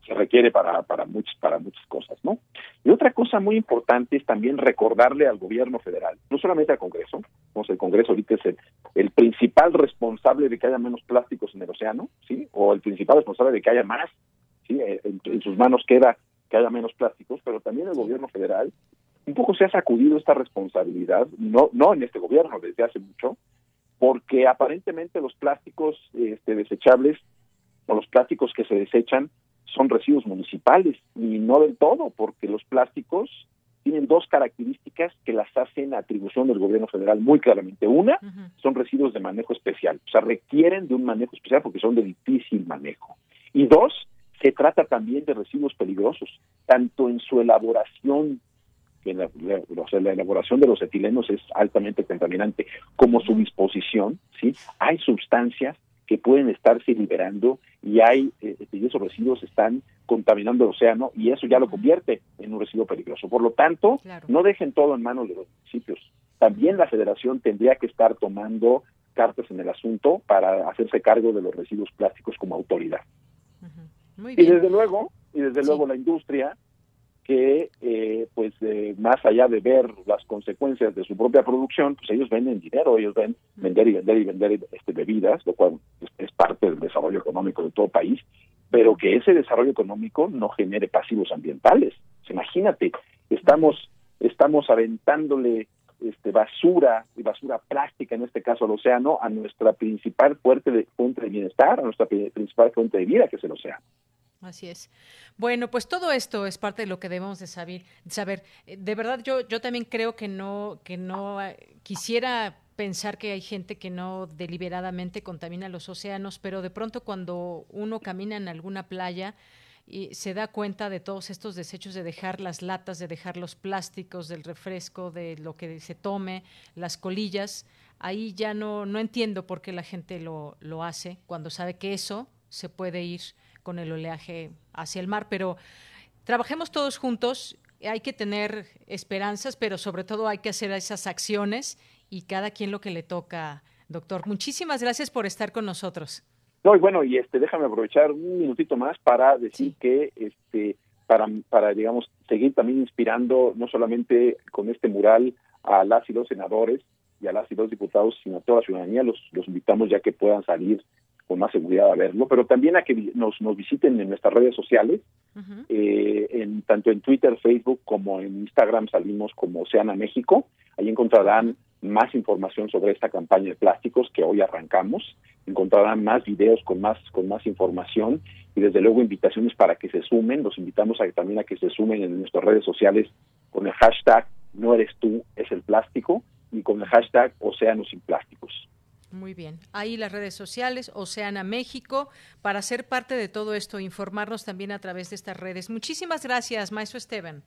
se requiere para, para, muchas, para muchas cosas, ¿no? Y otra cosa muy importante es también recordarle al gobierno federal, no solamente al Congreso, el Congreso ahorita es el, principal responsable de que haya menos plásticos en el océano, ¿sí? O el principal responsable de que haya más, ¿sí? Eh, en, sus manos queda que haya menos plásticos, pero también el gobierno federal un poco se ha sacudido esta responsabilidad, no, no en este gobierno, desde hace mucho, porque aparentemente los plásticos este, desechables o los plásticos que se desechan son residuos municipales y no del todo, porque los plásticos tienen dos características que las hacen atribución del gobierno federal muy claramente. Una, son residuos de manejo especial, o sea, requieren de un manejo especial porque son de difícil manejo. Y dos, se trata también de residuos peligrosos, tanto en su elaboración, que la, la elaboración de los etilenos es altamente contaminante, como su disposición, ¿sí? Hay sustancias que pueden estarse liberando y hay eh, y esos residuos están contaminando el océano y eso ya lo convierte en un residuo peligroso. Por lo tanto, no dejen todo en manos de los municipios. También la federación tendría que estar tomando cartas en el asunto para hacerse cargo de los residuos plásticos como autoridad. Y desde luego, y desde luego la industria que eh, pues más allá de ver las consecuencias de su propia producción, pues ellos venden dinero, ellos ven vender y vender y vender este, bebidas, lo cual es parte del desarrollo económico de todo país, pero que ese desarrollo económico no genere pasivos ambientales. imagínate, estamos estamos aventándole este, basura y basura plástica, en este caso al océano, a nuestra principal fuente de, fuente de bienestar, a nuestra principal fuente de vida, que es el océano. Así es. Bueno, pues todo esto es parte de lo que debemos de saber. saber. Eh, de verdad, yo, yo también creo que no, que no eh, quisiera pensar que hay gente que no deliberadamente contamina los océanos, pero de pronto cuando uno camina en alguna playa y se da cuenta de todos estos desechos de dejar las latas, de dejar los plásticos del refresco, de lo que se tome, las colillas, ahí ya no, no entiendo por qué la gente lo, lo hace cuando sabe que eso se puede ir con el oleaje hacia el mar, pero trabajemos todos juntos, hay que tener esperanzas, pero sobre todo hay que hacer esas acciones y cada quien lo que le toca, doctor. Muchísimas gracias por estar con nosotros. No, y bueno, y este déjame aprovechar un minutito más para decir que este para para digamos seguir también inspirando no solamente con este mural a las y los senadores y a las y los diputados, sino a toda la ciudadanía, los los invitamos ya que puedan salir con más seguridad a verlo, pero también a que nos, nos visiten en nuestras redes sociales, eh, en, tanto en Twitter, Facebook como en Instagram salimos como Oceana México, ahí encontrarán más información sobre esta campaña de plásticos que hoy arrancamos, encontrarán más videos con más, con más información y desde luego invitaciones para que se sumen, los invitamos a también a que se sumen en nuestras redes sociales con el hashtag no eres tú, es el plástico y con el hashtag Océanos sin plásticos. Muy bien. Ahí las redes sociales, Oceana México, para ser parte de todo esto, informarnos también a través de estas redes. Muchísimas gracias, maestro Esteban.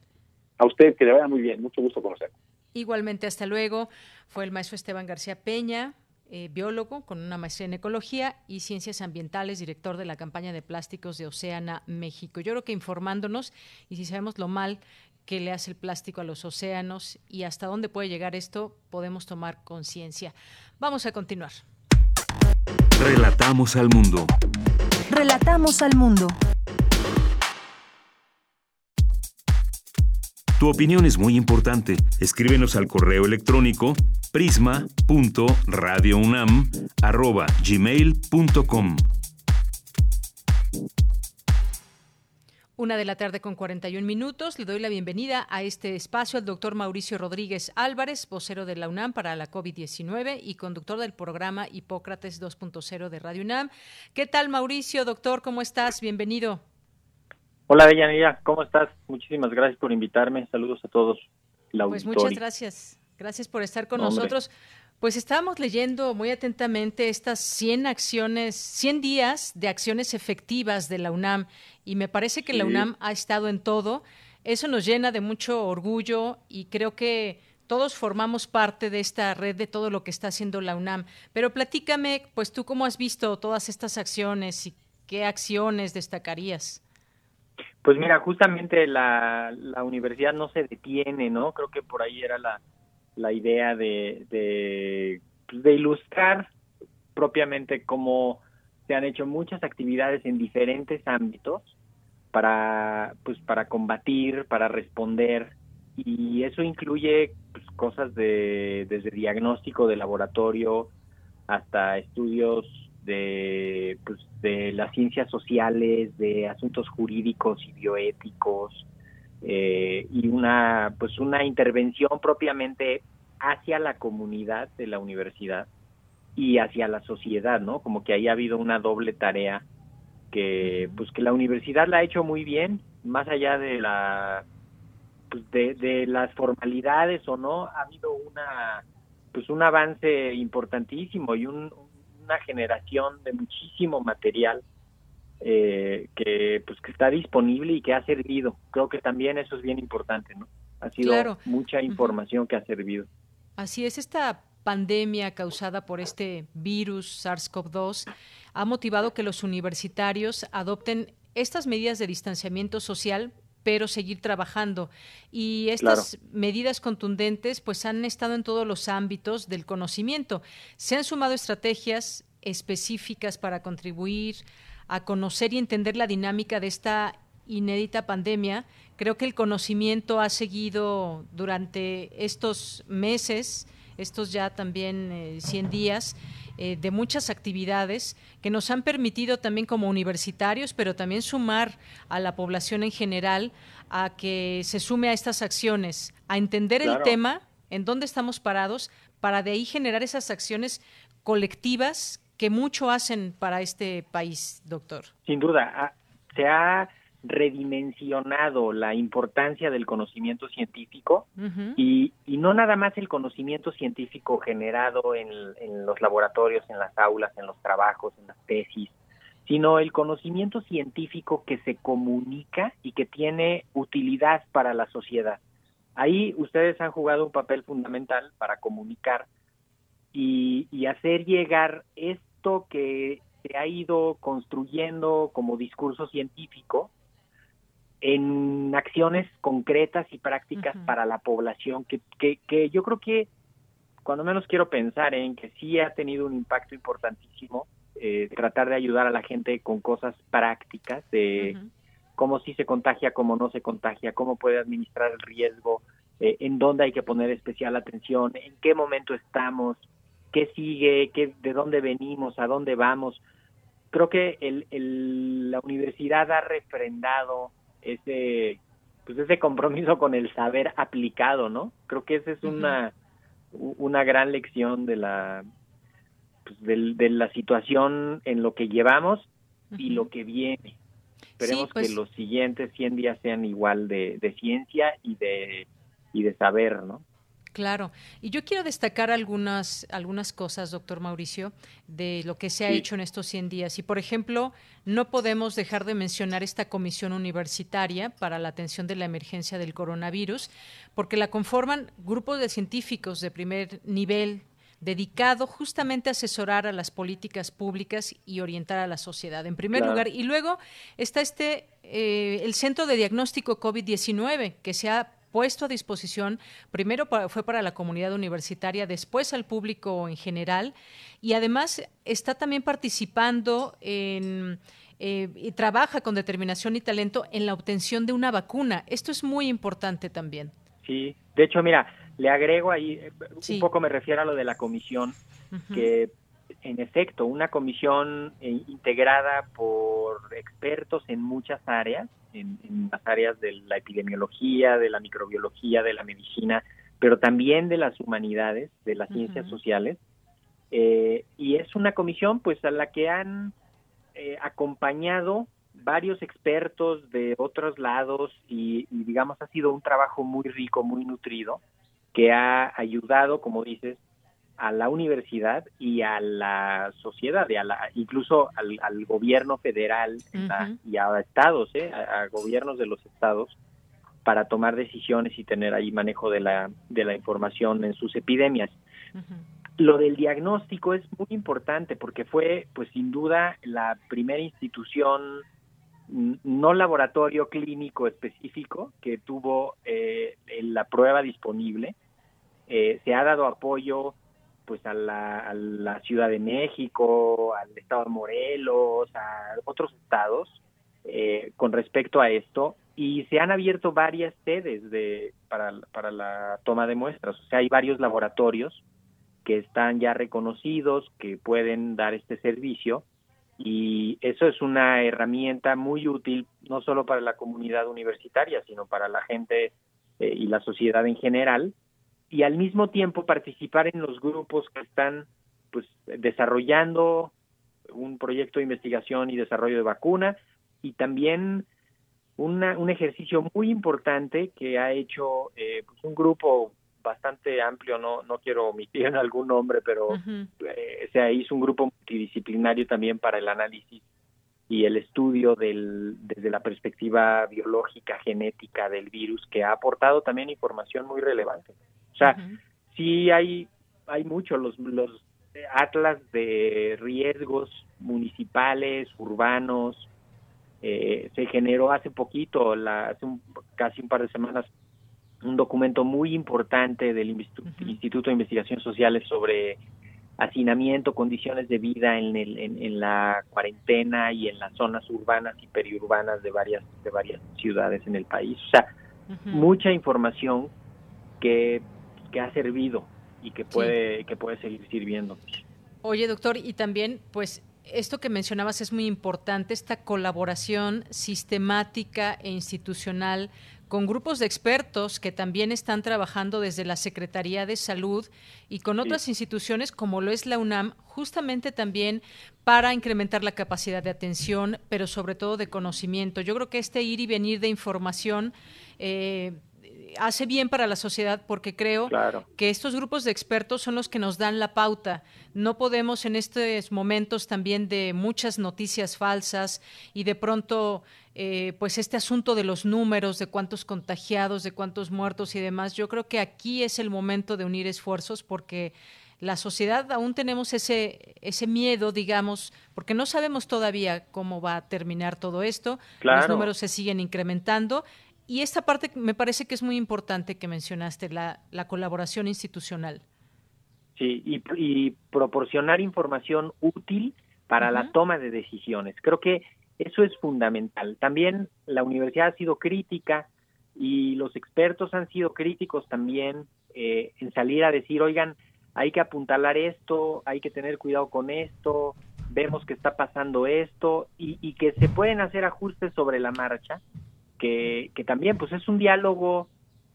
A usted, que le vaya muy bien. Mucho gusto conocerlo. Igualmente, hasta luego. Fue el maestro Esteban García Peña, eh, biólogo con una maestría en ecología y ciencias ambientales, director de la campaña de plásticos de Oceana México. Yo creo que informándonos y si sabemos lo mal que le hace el plástico a los océanos y hasta dónde puede llegar esto, podemos tomar conciencia. Vamos a continuar. Relatamos al mundo. Relatamos al mundo. Tu opinión es muy importante. Escríbenos al correo electrónico prisma.radiounam@gmail.com. Una de la tarde con 41 minutos. Le doy la bienvenida a este espacio al doctor Mauricio Rodríguez Álvarez, vocero de la UNAM para la COVID-19 y conductor del programa Hipócrates 2.0 de Radio UNAM. ¿Qué tal, Mauricio? Doctor, ¿cómo estás? Bienvenido. Hola, Deyanira, ¿cómo estás? Muchísimas gracias por invitarme. Saludos a todos. pues muchas gracias. Gracias por estar con nosotros. Pues estábamos leyendo muy atentamente estas 100 acciones, 100 días de acciones efectivas de la UNAM y me parece que la UNAM ha estado en todo. Eso nos llena de mucho orgullo y creo que todos formamos parte de esta red de todo lo que está haciendo la UNAM. Pero platícame, pues tú cómo has visto todas estas acciones y qué acciones destacarías. Pues mira, justamente la, la universidad no se detiene, ¿no? Creo que por ahí era la, la idea de, pues, de ilustrar propiamente cómo se han hecho muchas actividades en diferentes ámbitos para pues para combatir, para responder. Y eso incluye pues, cosas de desde diagnóstico de laboratorio hasta estudios de pues de las ciencias sociales, de asuntos jurídicos y bioéticos, eh, y una pues una intervención propiamente hacia la comunidad de la universidad y hacia la sociedad, ¿no? Como que ahí ha habido una doble tarea que pues que la universidad la ha hecho muy bien, más allá de la pues de, de las formalidades o no, ha habido una pues un avance importantísimo y un, una generación de muchísimo material eh, que pues que está disponible y que ha servido. Creo que también eso es bien importante, ¿no? Ha sido mucha información que ha servido. Así es, esta pandemia causada por este virus SARS-CoV-2 ha motivado que los universitarios adopten estas medidas de distanciamiento social pero seguir trabajando. Y estas medidas contundentes pues han estado en todos los ámbitos del conocimiento. Se han sumado estrategias específicas para contribuir a conocer y entender la dinámica de esta inédita pandemia, creo que el conocimiento ha seguido durante estos meses, estos ya también 100 días, eh, de muchas actividades que nos han permitido también como universitarios, pero también sumar a la población en general a que se sume a estas acciones, a entender el tema, en dónde estamos parados, para de ahí generar esas acciones colectivas que mucho hacen para este país, doctor. Sin duda, ah, se ha redimensionado la importancia del conocimiento científico y, no nada más el conocimiento científico generado en, los laboratorios, en las aulas, en los trabajos, en las tesis, sino el conocimiento científico que se comunica y que tiene utilidad para la sociedad. Ahí ustedes han jugado un papel fundamental para comunicar y, y hacer llegar esto que se ha ido construyendo como discurso científico en acciones concretas y prácticas para la población, que, que, yo creo que cuando menos quiero pensar en que sí ha tenido un impacto importantísimo, eh, tratar de ayudar a la gente con cosas prácticas de cómo sí se contagia, cómo no se contagia, cómo puede administrar el riesgo, eh, en dónde hay que poner especial atención, en qué momento estamos, qué sigue, qué, de dónde venimos, a dónde vamos. Creo que el, la universidad ha refrendado ese pues ese compromiso con el saber aplicado, ¿no? Creo que esa es una una gran lección de la pues, de, la situación en lo que llevamos y lo que viene. Esperemos que pues los siguientes 100 días sean igual de, de ciencia y de y de saber, ¿no? Claro, y yo quiero destacar algunas, algunas cosas, doctor Mauricio, de lo que se ha hecho en estos 100 días. Y, por ejemplo, no podemos dejar de mencionar esta comisión universitaria para la atención de la emergencia del coronavirus, porque la conforman grupos de científicos de primer nivel dedicado justamente a asesorar a las políticas públicas y orientar a la sociedad, en primer lugar. Y luego está este, eh, el Centro de Diagnóstico COVID-19, que se ha puesto a disposición, primero fue para la comunidad universitaria, después al público en general, y además está también participando en... Eh, y trabaja con determinación y talento en la obtención de una vacuna. Esto es muy importante también. Sí, de hecho, mira, le agrego ahí, eh, un poco me refiero a lo de la comisión, que en efecto, una comisión eh, integrada por expertos en muchas áreas, en, las áreas de la epidemiología, de la microbiología, de la medicina, pero también de las humanidades, de las ciencias sociales. Eh, y es una comisión pues a la que han eh, acompañado varios expertos de otros lados y, digamos ha sido un trabajo muy rico, muy nutrido, que ha ayudado, como dices, a la universidad y a la sociedad, y a la, incluso al, gobierno federal y a estados, ¿eh? a, gobiernos de los estados, para tomar decisiones y tener ahí manejo de la, de la información en sus epidemias. Lo del diagnóstico es muy importante porque fue, pues sin duda, la primera institución no laboratorio clínico específico que tuvo eh, la prueba disponible. Eh, se ha dado apoyo pues a la, Ciudad de México, al estado de Morelos, a otros estados eh, con respecto a esto y se han abierto varias sedes de, para, para la toma de muestras, o sea, hay varios laboratorios que están ya reconocidos, que pueden dar este servicio y eso es una herramienta muy útil no solo para la comunidad universitaria, sino para la gente eh, y la sociedad en general, y al mismo tiempo participar en los grupos que están pues desarrollando un proyecto de investigación y desarrollo de vacuna y también una, un ejercicio muy importante que ha hecho eh, pues un grupo bastante amplio, no, no quiero omitir en algún nombre, pero eh, se hizo un grupo multidisciplinario también para el análisis y el estudio del, desde la perspectiva biológica, genética del virus, que ha aportado también información muy relevante. O sea, sí hay, hay mucho, los, los atlas de riesgos municipales, urbanos, eh, se generó hace poquito, la, hace casi un par de semanas, un documento muy importante del Instituto de Investigaciones Sociales sobre hacinamiento, condiciones de vida en, el, en, la cuarentena y en las zonas urbanas y periurbanas de varias, de varias ciudades en el país. O sea, mucha información que, que ha servido y que puede, que puede seguir sirviendo. Oye, doctor, y también, pues, esto que mencionabas es muy importante, esta colaboración sistemática e institucional con grupos de expertos que también están trabajando desde la Secretaría de Salud y con otras instituciones como lo es la UNAM, justamente también para incrementar la capacidad de atención, pero sobre todo de conocimiento. Yo creo que este ir y venir de información eh, hace bien para la sociedad porque creo que estos grupos de expertos son los que nos dan la pauta. No podemos en estos momentos también de muchas noticias falsas y de pronto eh, pues este asunto de los números, de cuántos contagiados, de cuántos muertos y demás, yo creo que aquí es el momento de unir esfuerzos porque la sociedad aún tenemos ese, ese miedo, digamos, porque no sabemos todavía cómo va a terminar todo esto, los números se siguen incrementando y esta parte me parece que es muy importante que mencionaste, la, la colaboración institucional. Sí, y, proporcionar información útil para la toma de decisiones. Creo que eso es fundamental. También la universidad ha sido crítica y los expertos han sido críticos también eh, en salir a decir, oigan, hay que apuntalar esto, hay que tener cuidado con esto, vemos que está pasando esto y, y que se pueden hacer ajustes sobre la marcha que, también pues es un diálogo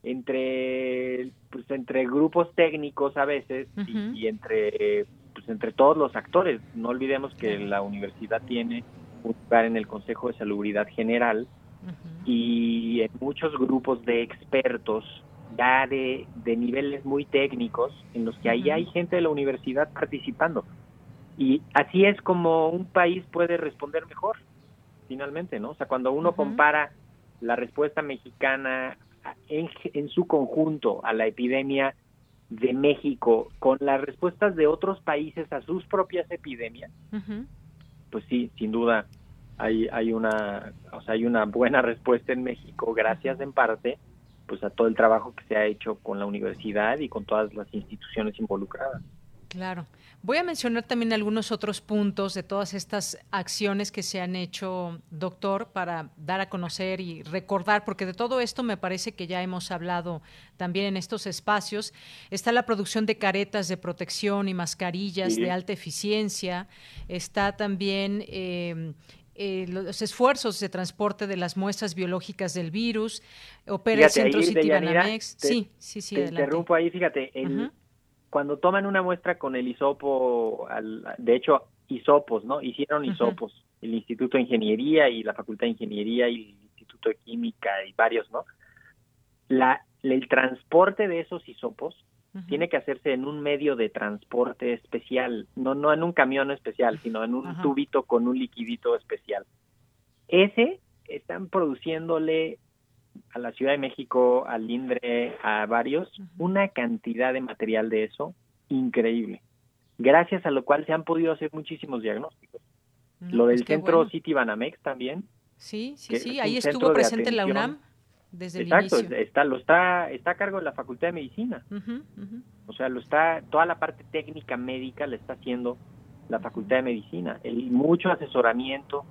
entre pues entre grupos técnicos a veces y, entre pues entre todos los actores. No olvidemos que la universidad tiene un lugar en el Consejo de Salubridad General y en muchos grupos de expertos ya de, de niveles muy técnicos en los que ahí hay gente de la universidad participando. Y así es como un país puede responder mejor finalmente no o sea cuando uno compara la respuesta mexicana en, su conjunto a la epidemia de México con las respuestas de otros países a sus propias epidemias, pues sí, sin duda hay, hay una, o sea, hay una buena respuesta en México, gracias en parte pues a todo el trabajo que se ha hecho con la universidad y con todas las instituciones involucradas. Claro. Voy a mencionar también algunos otros puntos de todas estas acciones que se han hecho, doctor, para dar a conocer y recordar, porque de todo esto me parece que ya hemos hablado también en estos espacios. Está la producción de caretas de protección y mascarillas de alta eficiencia. Está también eh, eh, los esfuerzos de transporte de las muestras biológicas del virus, opera el Centro Citibanamex. Sí, sí, sí. Te interrumpo ahí, fíjate, el, cuando toman una muestra con el hisopo, de hecho, hisopos, ¿no? Hicieron hisopos, el Instituto de Ingeniería y la Facultad de Ingeniería y el Instituto de Química y varios, ¿no? La, el transporte de esos hisopos tiene que hacerse en un medio de transporte especial, no, no en un camión especial, sino en un tubito con un liquidito especial. Ese están produciéndole a la Ciudad de México, al INDRE, a varios, una cantidad de material de eso increíble, gracias a lo cual se han podido hacer muchísimos diagnósticos. lo pues del centro City Banamex también. Sí, sí, sí, ahí estuvo presente la UNAM desde Exacto, el inicio. está lo está está a cargo de la Facultad de Medicina. O sea, lo está toda la parte técnica médica la está haciendo la Facultad de Medicina, el mucho asesoramiento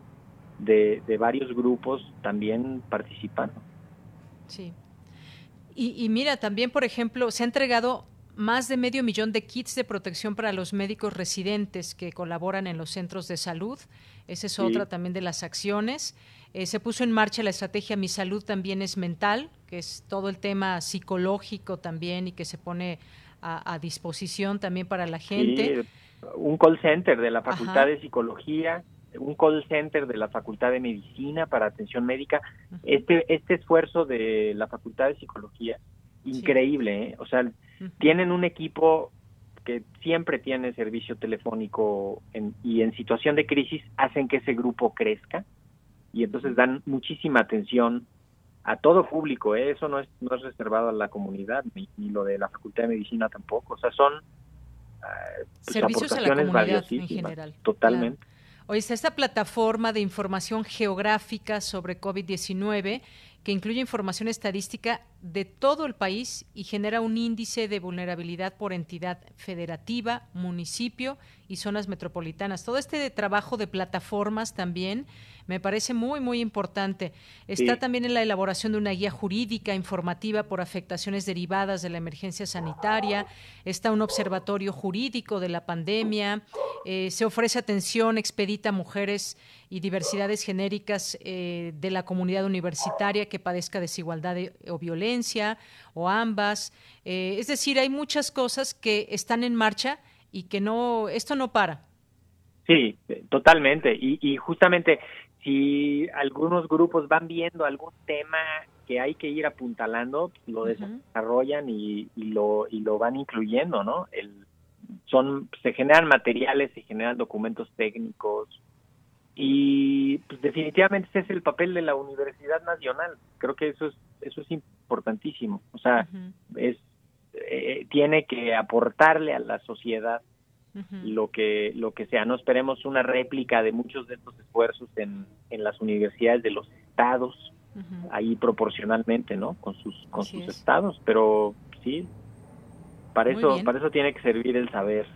de, de varios grupos también participando. Sí. Y, mira, también, por ejemplo, se ha entregado más de medio millón de kits de protección para los médicos residentes que colaboran en los centros de salud. Esa es otra también de las acciones. Eh, se puso en marcha la estrategia Mi Salud también es mental, que es todo el tema psicológico también y que se pone a, disposición también para la gente. un call center de la Facultad de Psicología un call center de la Facultad de Medicina para atención médica. Este, este esfuerzo de la Facultad de Psicología, increíble, ¿eh? O sea, tienen un equipo que siempre tiene servicio telefónico y en situación de crisis hacen que ese grupo crezca y entonces dan muchísima atención a todo público, ¿eh? eso no es, no es reservado a la comunidad, ni, lo de la Facultad de Medicina tampoco, o sea, son ah, pues, servicios a la comunidad en general. Totalmente. Hoy está esta plataforma de información geográfica sobre COVID-19 que incluye información estadística de todo el país y genera un índice de vulnerabilidad por entidad federativa, municipio y zonas metropolitanas. Todo este trabajo de plataformas también me parece muy, muy importante. Está también en la elaboración de una guía jurídica informativa por afectaciones derivadas de la emergencia sanitaria. Está un observatorio jurídico de la pandemia. Eh, se ofrece atención expedita a mujeres y diversidades genéricas eh, de la comunidad universitaria que padezca desigualdad o violencia o ambas. Eh, es decir, hay muchas cosas que están en marcha y que no, esto no para. Sí, totalmente. Y, y justamente si algunos grupos van viendo algún tema que hay que ir apuntalando, lo desarrollan y, lo y lo van incluyendo, ¿no? El, son se generan materiales, se generan documentos técnicos y pues, definitivamente ese es el papel de la Universidad Nacional. Creo que eso es eso es importantísimo. O sea, es eh, tiene que aportarle a la sociedad lo que lo que sea. No esperemos una réplica de muchos de estos esfuerzos en, en las universidades de los estados, ahí proporcionalmente, ¿no? Con sus con sus estados, pero sí, para eso para eso tiene que servir el saber.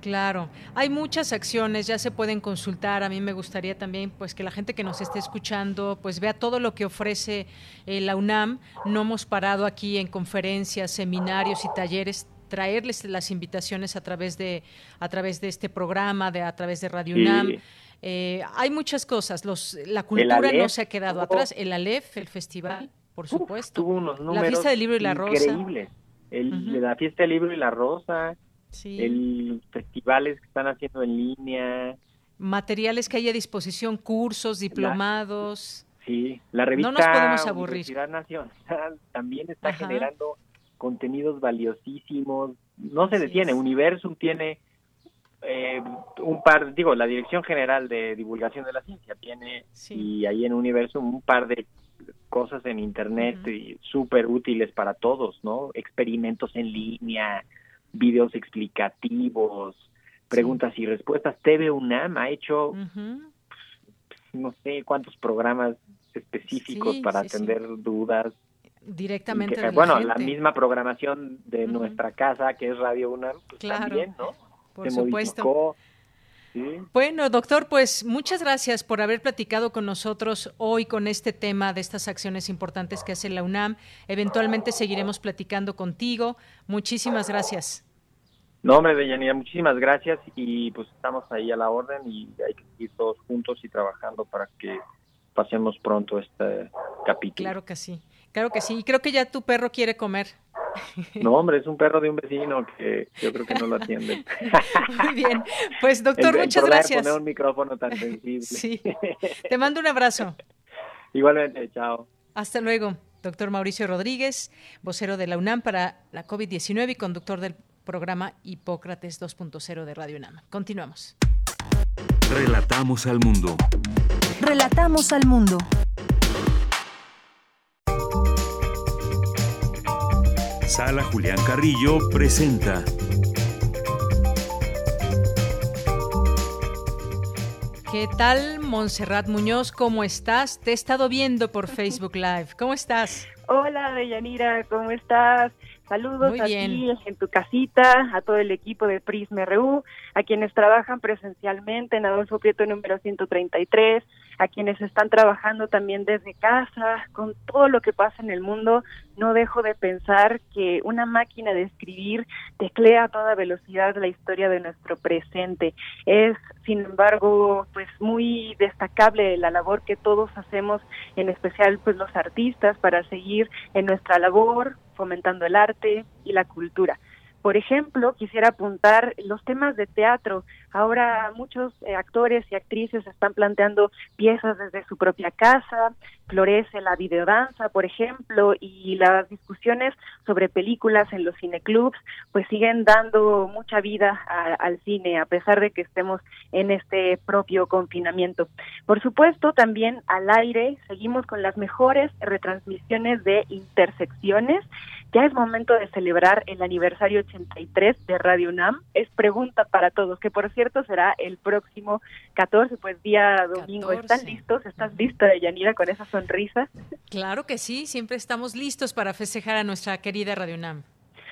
Claro, hay muchas acciones, ya se pueden consultar. A mí me gustaría también, pues, que la gente que nos esté escuchando, pues, vea todo lo que ofrece eh, la UNAM. No hemos parado aquí en conferencias, seminarios y talleres traerles las invitaciones a través de a través de este programa, de a través de Radio UNAM. Eh, hay muchas cosas. Los, la cultura no se ha quedado atrás. El Alef, el festival, por supuesto. la fiesta del libro y la rosa. Increíbles. El, La fiesta del libro y la rosa. El festivales que están haciendo en línea. Materiales que hay a disposición, cursos, diplomados. sí, la revista no nos podemos aburrir. Universidad Nacional también está generando contenidos valiosísimos. No se detiene. Universum tiene eh, un par, digo, la Dirección General de Divulgación de la Ciencia tiene, y ahí en Universum, un par de cosas en Internet súper útiles para todos, ¿no? Experimentos en línea, videos explicativos, preguntas y respuestas. TV UNAM ha hecho, no sé cuántos programas específicos para atender dudas. Directamente bueno la misma programación de nuestra casa que es Radio UNAM pues también no por supuesto. Bueno, doctor, pues muchas gracias por haber platicado con nosotros hoy con este tema de estas acciones importantes que hace la UNAM. Eventualmente seguiremos platicando contigo. Muchísimas gracias. No, hombre, Deyanira, muchísimas gracias y pues estamos ahí a la orden y hay que ir todos juntos y trabajando para que pasemos pronto este capítulo. Claro que sí. Claro que sí, y creo que ya tu perro quiere comer. No, hombre, es un perro de un vecino que yo creo que no lo atiende. Muy bien, pues doctor, muchas gracias. poner un micrófono tan sensible. Sí, te mando un abrazo. Igualmente, chao. Hasta luego, doctor Mauricio Rodríguez, vocero de la UNAM para la COVID-19 y conductor del programa Hipócrates 2.0 de Radio UNAM. Continuamos. Relatamos al mundo. Relatamos al mundo. Sala Julián Carrillo presenta. ¿Qué tal, Montserrat Muñoz? ¿Cómo estás? Te he estado viendo por Facebook Live. ¿Cómo estás? Hola, Deyanira, ¿cómo estás? Saludos a ti en tu casita, a todo el equipo de Prisma RU, a quienes trabajan presencialmente en Adolfo Prieto número 133, a quienes están trabajando también desde casa, con todo lo que pasa en el mundo, no dejo de pensar que una máquina de escribir teclea a toda velocidad la historia de nuestro presente. Es, sin embargo, pues muy destacable la labor que todos hacemos, en especial pues los artistas, para seguir en nuestra labor, fomentando el arte y la cultura. Por ejemplo, quisiera apuntar los temas de teatro. Ahora muchos eh, actores y actrices están planteando piezas desde su propia casa, florece la videodanza, por ejemplo, y las discusiones sobre películas en los cineclubs pues siguen dando mucha vida al cine a pesar de que estemos en este propio confinamiento. Por supuesto, también al aire seguimos con las mejores retransmisiones de intersecciones ya es momento de celebrar el aniversario 83 de Radio UNAM. Es pregunta para todos, que por cierto será el próximo 14, pues día domingo. ¿Están listos? ¿Estás lista, Yanira, con esa sonrisa? Claro que sí, siempre estamos listos para festejar a nuestra querida Radio UNAM.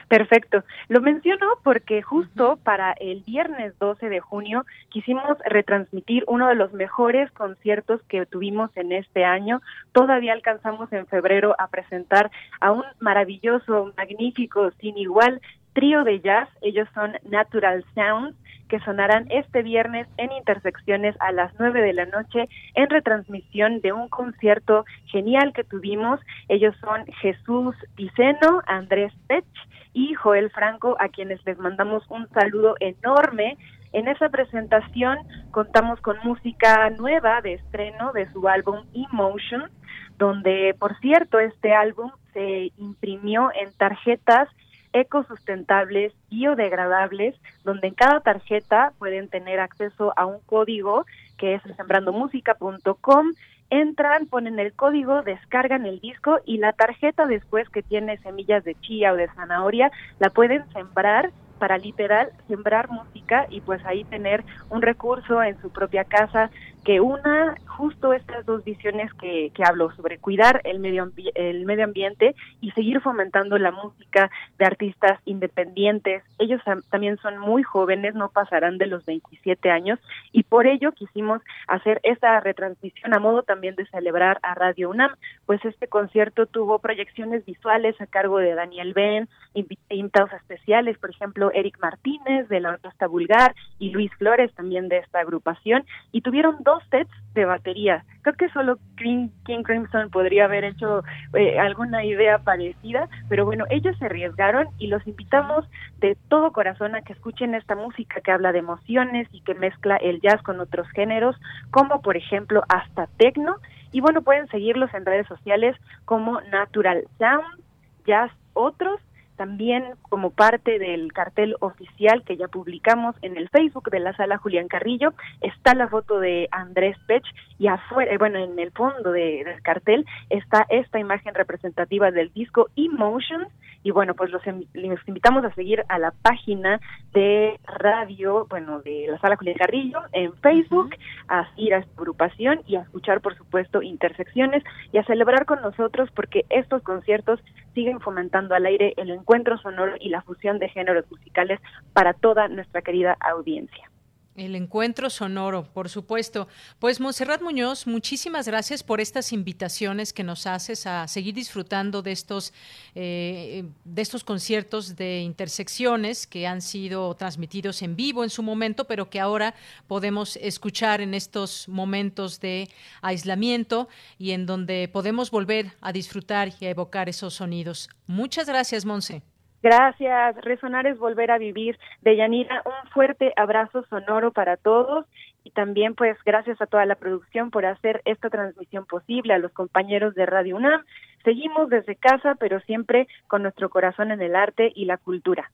Perfecto. Lo menciono porque justo para el viernes 12 de junio quisimos retransmitir uno de los mejores conciertos que tuvimos en este año. Todavía alcanzamos en febrero a presentar a un maravilloso, magnífico, sin igual trío de jazz. Ellos son Natural Sounds que sonarán este viernes en Intersecciones a las 9 de la noche en retransmisión de un concierto genial que tuvimos. Ellos son Jesús Piceno, Andrés Pech y Joel Franco, a quienes les mandamos un saludo enorme. En esa presentación contamos con música nueva de estreno de su álbum Emotion, donde, por cierto, este álbum se imprimió en tarjetas ecosustentables, biodegradables, donde en cada tarjeta pueden tener acceso a un código que es sembrandomusica.com entran, ponen el código, descargan el disco y la tarjeta después que tiene semillas de chía o de zanahoria, la pueden sembrar para literal sembrar música y pues ahí tener un recurso en su propia casa que una justo estas dos visiones que, que hablo sobre cuidar el medio, el medio ambiente y seguir fomentando la música de artistas independientes. Ellos también son muy jóvenes, no pasarán de los 27 años y por ello quisimos hacer esta retransmisión a modo también de celebrar a Radio UNAM, pues este concierto tuvo proyecciones visuales a cargo de Daniel Ben, invitados especiales, por ejemplo, Eric Martínez de la Orquesta Vulgar y Luis Flores también de esta agrupación y tuvieron dos sets de batería. Creo que solo King, Crimson podría haber hecho eh, alguna idea parecida, pero bueno, ellos se arriesgaron y los invitamos de todo corazón a que escuchen esta música que habla de emociones y que mezcla el jazz con otros géneros, como por ejemplo hasta techno. Y bueno, pueden seguirlos en redes sociales como Natural Sound, Jazz Otros también como parte del cartel oficial que ya publicamos en el Facebook de la sala Julián Carrillo, está la foto de Andrés Pech y afuera, eh, bueno, en el fondo del cartel está esta imagen representativa del disco Emotions y bueno, pues los, les invitamos a seguir a la página de radio, bueno, de la Sala Julián Carrillo en Facebook, a ir a esta agrupación y a escuchar, por supuesto, intersecciones y a celebrar con nosotros porque estos conciertos siguen fomentando al aire el encuentro sonoro y la fusión de géneros musicales para toda nuestra querida audiencia. El encuentro sonoro, por supuesto. Pues Monserrat Muñoz, muchísimas gracias por estas invitaciones que nos haces a seguir disfrutando de estos, eh, de estos conciertos de intersecciones que han sido transmitidos en vivo en su momento, pero que ahora podemos escuchar en estos momentos de aislamiento y en donde podemos volver a disfrutar y a evocar esos sonidos. Muchas gracias, Monse. Gracias. Resonar es volver a vivir. De Yanira, un fuerte abrazo sonoro para todos y también pues gracias a toda la producción por hacer esta transmisión posible, a los compañeros de Radio UNAM. Seguimos desde casa, pero siempre con nuestro corazón en el arte y la cultura.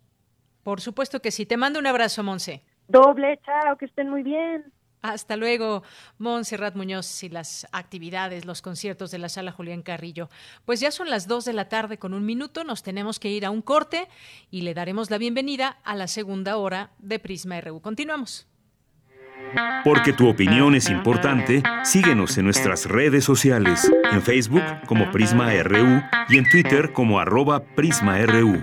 Por supuesto que sí. Te mando un abrazo, Monse. Doble, chao, que estén muy bien. Hasta luego, Montserrat Muñoz y las actividades, los conciertos de la sala Julián Carrillo. Pues ya son las dos de la tarde con un minuto, nos tenemos que ir a un corte y le daremos la bienvenida a la segunda hora de Prisma RU. Continuamos. Porque tu opinión es importante, síguenos en nuestras redes sociales, en Facebook como Prisma RU y en Twitter como arroba PrismaRU.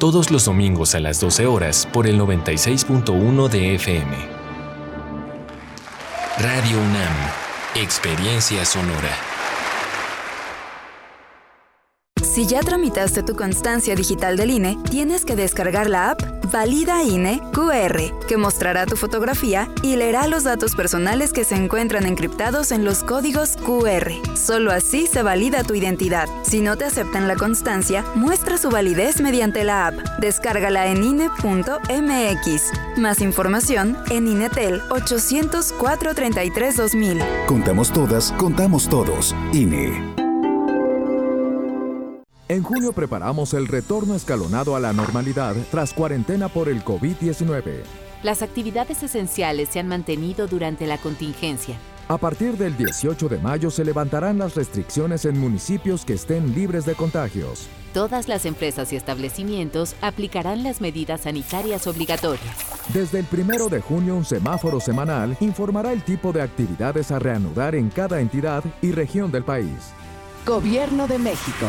todos los domingos a las 12 horas por el 96.1 de FM. Radio UNAM, Experiencia Sonora. Si ya tramitaste tu constancia digital del INE, tienes que descargar la app Valida INE QR, que mostrará tu fotografía y leerá los datos personales que se encuentran encriptados en los códigos QR. Solo así se valida tu identidad. Si no te aceptan la constancia, muestra su validez mediante la app. Descárgala en INE.mx. Más información en INETEL 804 33 2000. Contamos todas, contamos todos. INE. En junio preparamos el retorno escalonado a la normalidad tras cuarentena por el COVID-19. Las actividades esenciales se han mantenido durante la contingencia. A partir del 18 de mayo se levantarán las restricciones en municipios que estén libres de contagios. Todas las empresas y establecimientos aplicarán las medidas sanitarias obligatorias. Desde el primero de junio, un semáforo semanal informará el tipo de actividades a reanudar en cada entidad y región del país. Gobierno de México.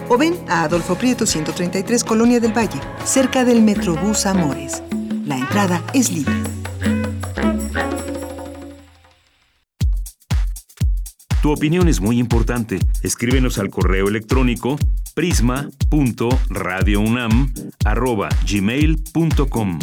o ven a Adolfo Prieto 133 Colonia del Valle, cerca del Metrobús Amores. La entrada es libre. Tu opinión es muy importante. Escríbenos al correo electrónico prisma.radiounam@gmail.com.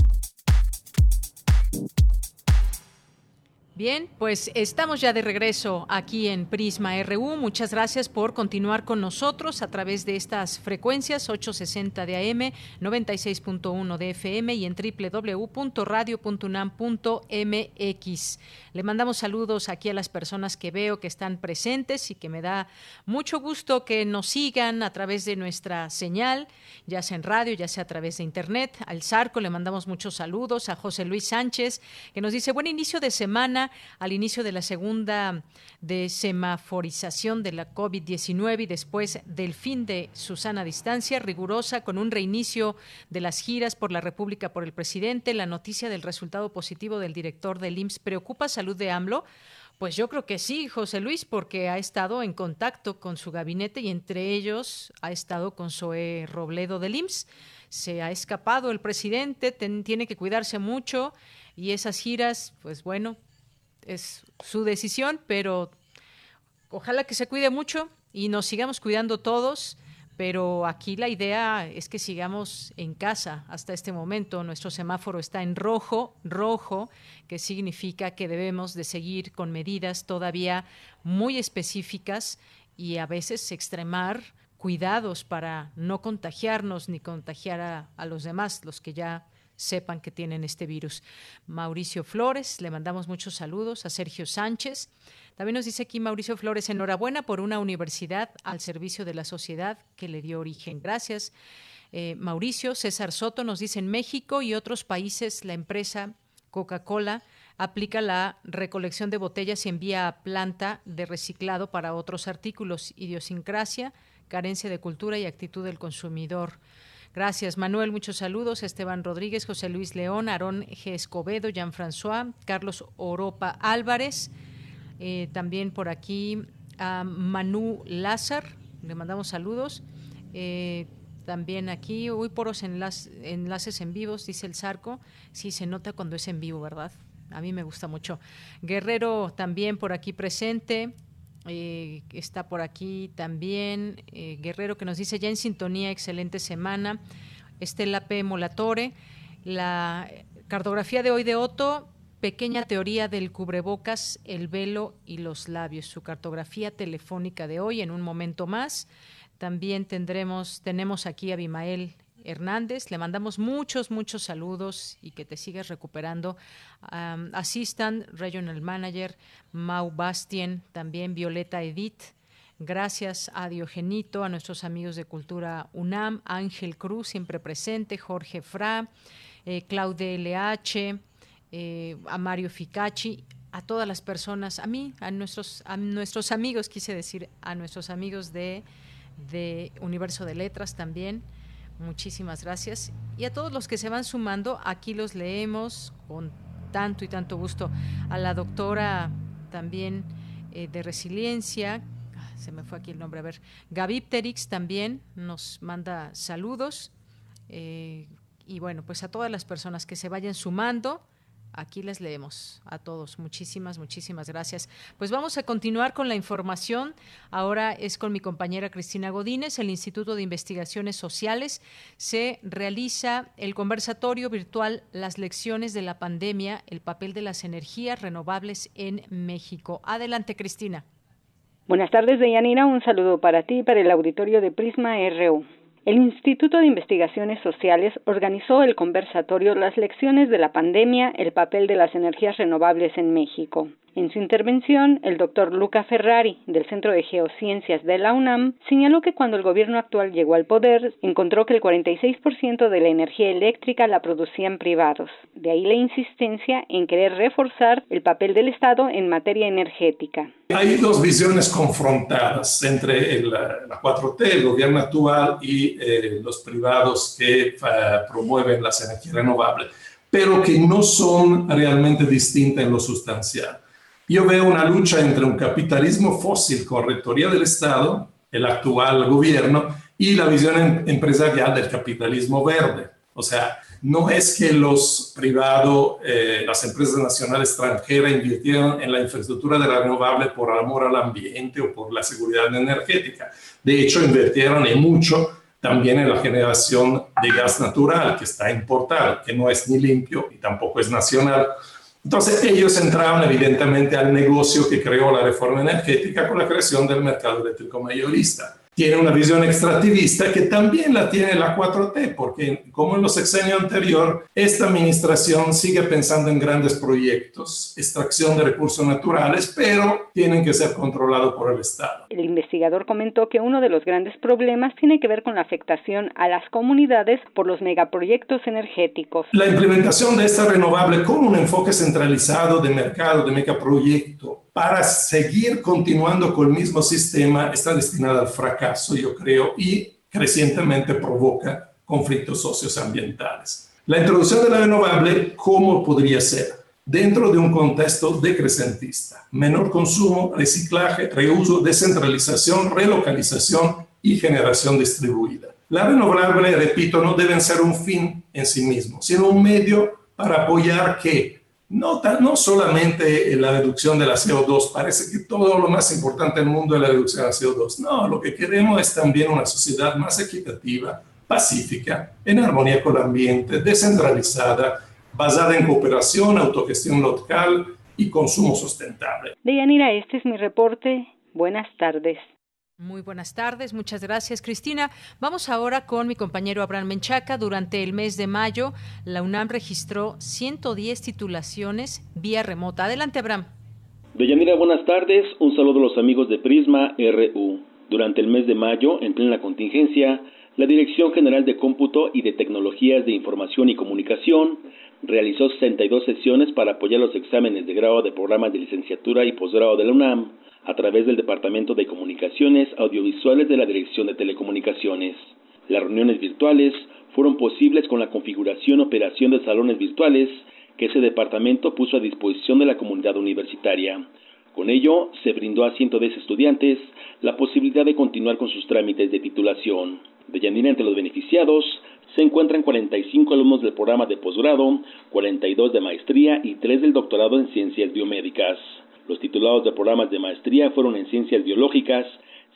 Bien, pues estamos ya de regreso aquí en Prisma RU. Muchas gracias por continuar con nosotros a través de estas frecuencias 860 de AM, 96.1 de FM y en www.radio.unam.mx. Le mandamos saludos aquí a las personas que veo que están presentes y que me da mucho gusto que nos sigan a través de nuestra señal, ya sea en radio, ya sea a través de internet. Al Zarco le mandamos muchos saludos, a José Luis Sánchez, que nos dice buen inicio de semana al inicio de la segunda de semaforización de la COVID-19 y después del fin de su sana distancia rigurosa con un reinicio de las giras por la República por el presidente. La noticia del resultado positivo del director del IMSS preocupa salud de AMLO. Pues yo creo que sí, José Luis, porque ha estado en contacto con su gabinete y entre ellos ha estado con Zoe Robledo del IMSS. Se ha escapado el presidente, tiene que cuidarse mucho y esas giras, pues bueno, es su decisión, pero ojalá que se cuide mucho y nos sigamos cuidando todos. Pero aquí la idea es que sigamos en casa hasta este momento. Nuestro semáforo está en rojo, rojo, que significa que debemos de seguir con medidas todavía muy específicas y a veces extremar cuidados para no contagiarnos ni contagiar a, a los demás, los que ya sepan que tienen este virus. Mauricio Flores, le mandamos muchos saludos a Sergio Sánchez. También nos dice aquí Mauricio Flores, enhorabuena por una universidad al servicio de la sociedad que le dio origen. Gracias. Eh, Mauricio, César Soto nos dice en México y otros países la empresa Coca-Cola aplica la recolección de botellas y envía a planta de reciclado para otros artículos. Idiosincrasia, carencia de cultura y actitud del consumidor. Gracias, Manuel. Muchos saludos. Esteban Rodríguez, José Luis León, Aarón G. Escobedo, Jean-François, Carlos Oropa Álvarez. Eh, también por aquí a Manu Lázar. Le mandamos saludos. Eh, también aquí, uy, poros enlaces en vivos, dice el Zarco. Sí, se nota cuando es en vivo, ¿verdad? A mí me gusta mucho. Guerrero también por aquí presente. Eh, está por aquí también eh, Guerrero que nos dice ya en sintonía, excelente semana. Estela P. Molatore, la cartografía de hoy de Otto, pequeña teoría del cubrebocas, el velo y los labios. Su cartografía telefónica de hoy en un momento más. También tendremos, tenemos aquí a Abimael Hernández. Le mandamos muchos, muchos saludos y que te sigas recuperando. Um, Assistant Regional Manager Mau Bastien, también Violeta Edith. Gracias a Diogenito, a nuestros amigos de Cultura UNAM, Ángel Cruz, siempre presente, Jorge Fra, eh, Claude LH, eh, a Mario Ficacci, a todas las personas, a mí, a nuestros, a nuestros amigos, quise decir, a nuestros amigos de, de Universo de Letras también. Muchísimas gracias. Y a todos los que se van sumando, aquí los leemos con tanto y tanto gusto. A la doctora también eh, de Resiliencia, ah, se me fue aquí el nombre, a ver, Gavipterix también nos manda saludos. Eh, y bueno, pues a todas las personas que se vayan sumando, Aquí les leemos a todos. Muchísimas, muchísimas gracias. Pues vamos a continuar con la información. Ahora es con mi compañera Cristina Godínez. El Instituto de Investigaciones Sociales se realiza el conversatorio virtual Las lecciones de la pandemia, el papel de las energías renovables en México. Adelante, Cristina. Buenas tardes, Deyanira. Un saludo para ti y para el auditorio de Prisma RU. El Instituto de Investigaciones Sociales organizó el conversatorio Las lecciones de la pandemia, el papel de las energías renovables en México. En su intervención, el doctor Luca Ferrari, del Centro de Geociencias de la UNAM, señaló que cuando el gobierno actual llegó al poder, encontró que el 46% de la energía eléctrica la producían privados. De ahí la insistencia en querer reforzar el papel del Estado en materia energética. Hay dos visiones confrontadas entre la 4T, el gobierno actual, y eh, los privados que eh, promueven las energías renovables, pero que no son realmente distintas en lo sustancial. Yo veo una lucha entre un capitalismo fósil con rectoría del Estado, el actual gobierno, y la visión em-, empresarial del capitalismo verde. O sea, no es que los privados, eh, las empresas nacionales extranjeras invirtieron en la infraestructura de la renovable por amor al ambiente o por la seguridad energética. De hecho, invirtieron en mucho también en la generación de gas natural, que está importado, que no es ni limpio y tampoco es nacional. Entonces ellos entraron evidentemente al negocio que creó la reforma energética con la creación del mercado eléctrico mayorista tiene una visión extractivista que también la tiene la 4T, porque como en los sexenios anterior, esta administración sigue pensando en grandes proyectos, extracción de recursos naturales, pero tienen que ser controlados por el Estado. El investigador comentó que uno de los grandes problemas tiene que ver con la afectación a las comunidades por los megaproyectos energéticos. La implementación de esta renovable con un enfoque centralizado de mercado, de megaproyecto, para seguir continuando con el mismo sistema está destinada al fracaso, yo creo, y crecientemente provoca conflictos socioambientales. La introducción de la renovable, ¿cómo podría ser? Dentro de un contexto decrecentista, menor consumo, reciclaje, reuso, descentralización, relocalización y generación distribuida. La renovable, repito, no deben ser un fin en sí mismo, sino un medio para apoyar que no, no solamente la reducción de la CO2, parece que todo lo más importante del mundo es la reducción de la CO2. No, lo que queremos es también una sociedad más equitativa, pacífica, en armonía con el ambiente, descentralizada, basada en cooperación, autogestión local y consumo sustentable. Deyanira, este es mi reporte. Buenas tardes. Muy buenas tardes, muchas gracias Cristina. Vamos ahora con mi compañero Abraham Menchaca. Durante el mes de mayo, la UNAM registró 110 titulaciones vía remota. Adelante, Abraham. Deyanira, buenas tardes. Un saludo a los amigos de Prisma RU. Durante el mes de mayo, en plena contingencia, la Dirección General de Cómputo y de Tecnologías de Información y Comunicación realizó 62 sesiones para apoyar los exámenes de grado de programas de licenciatura y posgrado de la UNAM a través del Departamento de Comunicaciones Audiovisuales de la Dirección de Telecomunicaciones. Las reuniones virtuales fueron posibles con la configuración y operación de salones virtuales que ese departamento puso a disposición de la comunidad universitaria. Con ello, se brindó a 110 estudiantes la posibilidad de continuar con sus trámites de titulación. De Yanina entre los beneficiados se encuentran 45 alumnos del programa de posgrado, 42 de maestría y 3 del doctorado en ciencias biomédicas. Los titulados de programas de maestría fueron en Ciencias Biológicas,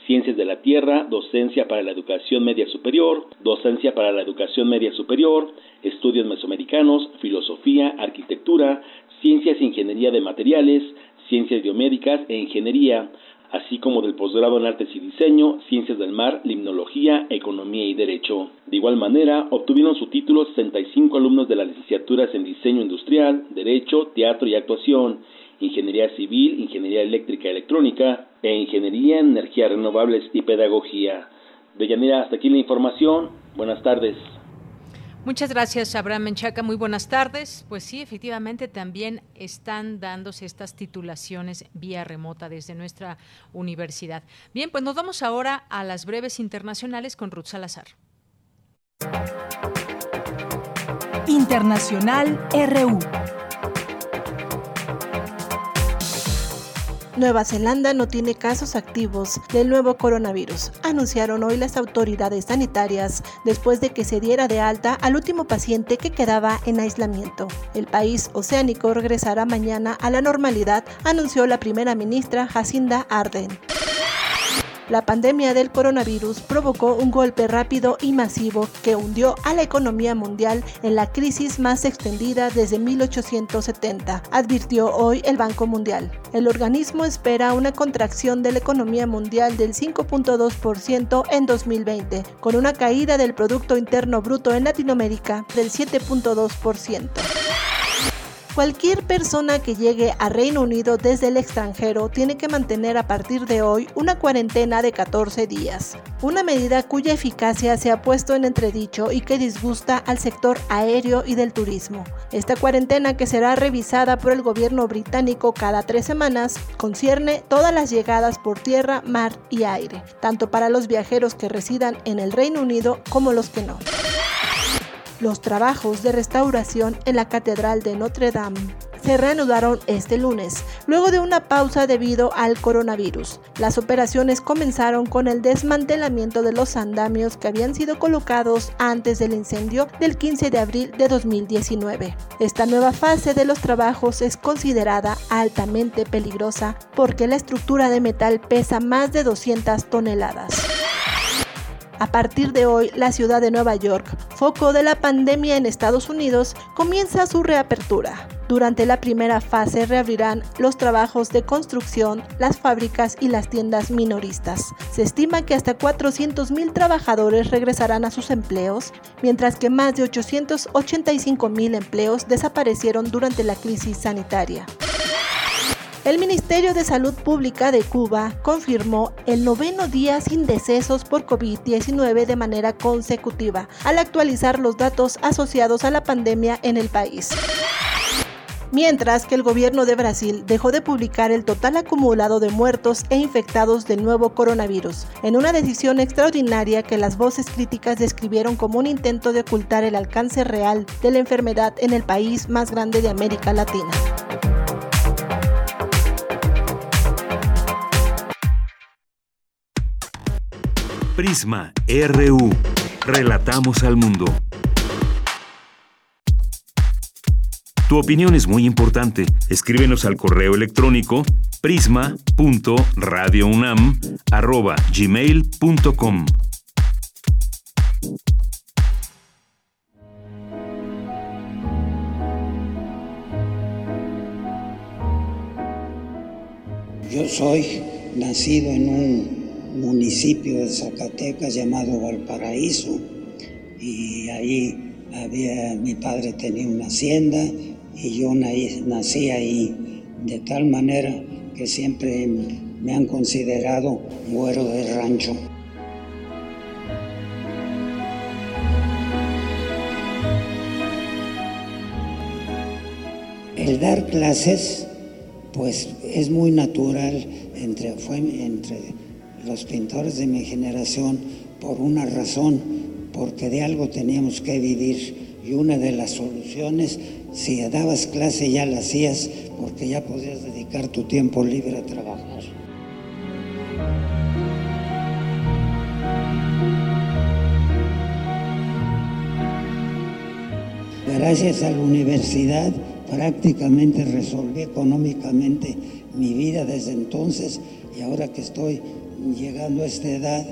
Ciencias de la Tierra, Docencia para la Educación Media Superior, Docencia para la Educación Media Superior, Estudios Mesoamericanos, Filosofía, Arquitectura, Ciencias e Ingeniería de Materiales, Ciencias Biomédicas e Ingeniería, así como del posgrado en Artes y Diseño, Ciencias del Mar, Limnología, Economía y Derecho. De igual manera, obtuvieron su título 65 alumnos de las licenciaturas en Diseño Industrial, Derecho, Teatro y Actuación, Ingeniería Civil, Ingeniería Eléctrica y Electrónica e Ingeniería en Energías Renovables y Pedagogía. De Deyanira, hasta aquí la información. Buenas tardes. Muchas gracias, Abraham Menchaca. Muy buenas tardes. Pues sí, efectivamente también están dándose estas titulaciones vía remota desde nuestra universidad. Bien, pues nos vamos ahora a las breves internacionales con Ruth Salazar. Internacional RU. Nueva Zelanda no tiene casos activos del nuevo coronavirus, anunciaron hoy las autoridades sanitarias después de que se diera de alta al último paciente que quedaba en aislamiento. El país oceánico regresará mañana a la normalidad, anunció la primera ministra Jacinda Ardern. La pandemia del coronavirus provocó un golpe rápido y masivo que hundió a la economía mundial en la crisis más extendida desde 1870, advirtió hoy el Banco Mundial. El organismo espera una contracción de la economía mundial del 5.2% en 2020, con una caída del Producto Interno Bruto en Latinoamérica del 7.2%. Cualquier persona que llegue a Reino Unido desde el extranjero tiene que mantener a partir de hoy una cuarentena de 14 días, una medida cuya eficacia se ha puesto en entredicho y que disgusta al sector aéreo y del turismo. Esta cuarentena, que será revisada por el gobierno británico cada tres semanas, concierne todas las llegadas por tierra, mar y aire, tanto para los viajeros que residan en el Reino Unido como los que no los trabajos de restauración en la Catedral de Notre Dame se reanudaron este lunes, luego de una pausa debido al coronavirus. Las operaciones comenzaron con el desmantelamiento de los andamios que habían sido colocados antes del incendio del 15 de abril de 2019. Esta nueva fase de los trabajos es considerada altamente peligrosa porque la estructura de metal pesa más de 200 toneladas. A partir de hoy, la ciudad de Nueva York, foco de la pandemia en Estados Unidos, comienza su reapertura. Durante la primera fase reabrirán los trabajos de construcción, las fábricas y las tiendas minoristas. Se estima que hasta 400.000 trabajadores regresarán a sus empleos, mientras que más de 885.000 empleos desaparecieron durante la crisis sanitaria. El Ministerio de Salud Pública de Cuba confirmó el noveno día sin decesos por COVID-19 de manera consecutiva, al actualizar los datos asociados a la pandemia en el país mientras que el gobierno de Brasil dejó de publicar el total acumulado de muertos e infectados del nuevo coronavirus, en una decisión extraordinaria que las voces críticas describieron como un intento de ocultar el alcance real de la enfermedad en el país más grande de América Latina. Prisma RU. Relatamos al mundo. Tu opinión es muy importante. Escríbenos al correo electrónico prisma.radiounam@gmail.com. Yo soy nacido en un municipio de Zacatecas llamado Valparaíso y ahí había, mi padre tenía una hacienda y yo nací ahí de tal manera que siempre me han considerado güero de rancho. El dar clases, pues es muy natural entre, fue, entre los pintores de mi generación por una razón, porque de algo teníamos que vivir. Y una de las soluciones, si dabas clase ya la hacías, porque ya podías dedicar tu tiempo libre a trabajar. Gracias a la universidad prácticamente resolví económicamente mi vida desde entonces y ahora que estoy llegando a esta edad,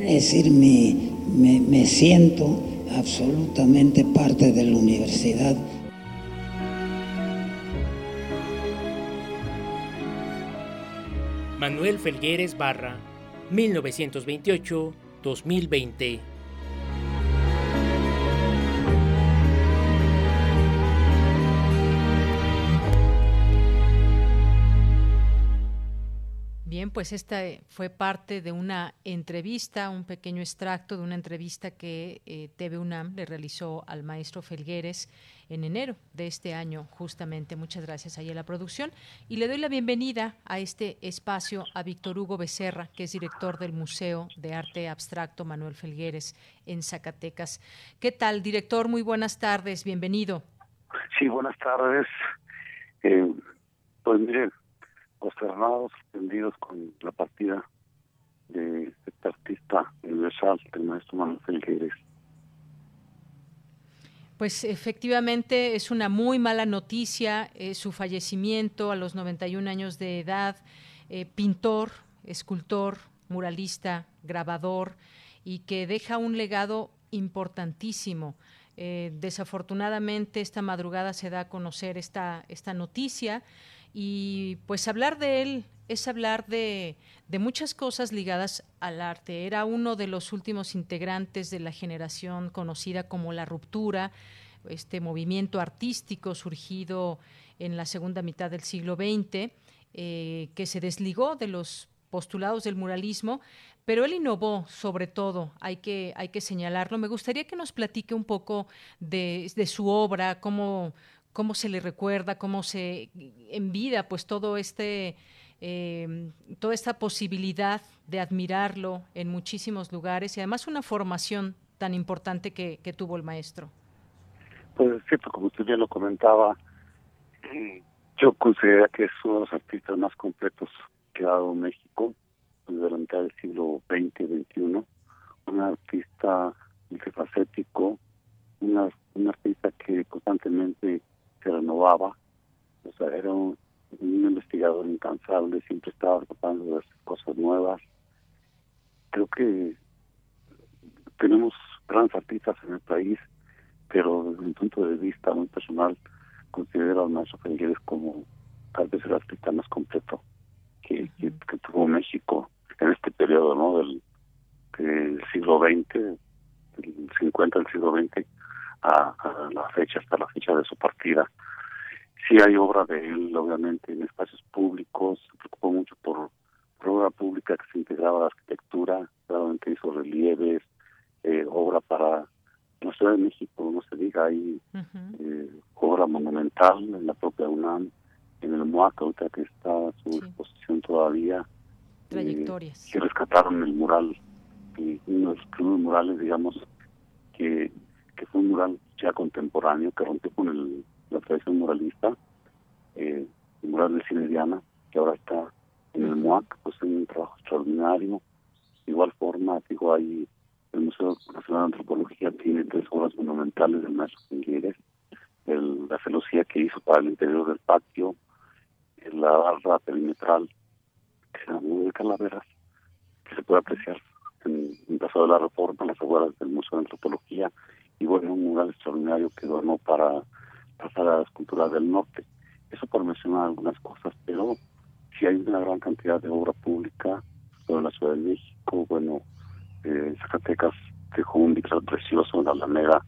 es decir, me, me siento absolutamente parte de la universidad. Manuel Felgueres Barra, 1928-2020. Pues esta fue parte de una entrevista, un pequeño extracto de una entrevista que eh, TV UNAM le realizó al maestro Felgueres en enero de este año, justamente. Muchas gracias ahí a la producción. Y le doy la bienvenida a este espacio a Víctor Hugo Becerra, que es director del Museo de Arte Abstracto Manuel Felgueres en Zacatecas. ¿Qué tal, director? Muy buenas tardes, bienvenido. Sí, buenas tardes. Eh, pues miren, consternados, con la partida de este artista universal, el maestro Manuel. Pues efectivamente es una muy mala noticia eh, su fallecimiento a los 91 años de edad, eh, pintor, escultor, muralista, grabador y que deja un legado importantísimo. Eh, desafortunadamente esta madrugada se da a conocer esta, esta noticia y pues hablar de él es hablar de, muchas cosas ligadas al arte. Era uno de los últimos integrantes de la generación conocida como La Ruptura, este movimiento artístico surgido en la segunda mitad del siglo XX, eh, que se desligó de los postulados del muralismo, pero él innovó sobre todo, hay que, hay que señalarlo. Me gustaría que nos platique un poco de, de su obra, cómo cómo se le recuerda, cómo se envida pues todo este eh, toda esta posibilidad de admirarlo en muchísimos lugares y además una formación tan importante que, tuvo el maestro. Pues es cierto, como usted ya lo comentaba, eh, yo considero que es uno de los artistas más completos que ha dado México mitad del siglo XX XXI. Un artista multifacético, un artista que constantemente se renovaba, o sea, era un, investigador incansable, siempre estaba tratando de hacer cosas nuevas. Creo que tenemos grandes artistas en el país, pero desde mi punto de vista muy personal, considero al maestro Felgueres como tal vez el artista más completo que, que, tuvo México en este periodo ¿no? del, del siglo XX, del 50 del siglo XX, a, la fecha, hasta la fecha de su partida. Sí hay obra de él, obviamente, en espacios públicos, se preocupó mucho por, obra pública que se integraba a la arquitectura, claramente hizo relieves, eh, obra para la Ciudad de México, no se diga, hay eh, obra monumental en la propia UNAM, en el MOAC, ahorita que está a su exposición todavía. Eh, Trayectorias. que rescataron el mural, uno de los primeros murales, digamos, que que fue un mural ya contemporáneo que rompió con el, la tradición muralista, eh, el mural de Cine Diana, que ahora está en el MOAC, pues es un trabajo extraordinario. Igual forma, digo, ahí el Museo Nacional de Antropología tiene tres obras monumentales del maestro Figueres, la celosía que hizo para el interior del patio, la barra perimetral que se llama de Calaveras, que se puede apreciar en, el Paso de la Reforma, en las afueras del Museo de Antropología, y bueno, un mural extraordinario que donó para pasar a las culturas del norte. Eso por mencionar algunas cosas, pero si hay una gran cantidad de obra pública en la Ciudad de México, bueno, eh, Zacatecas dejó un vitral precioso en la Alameda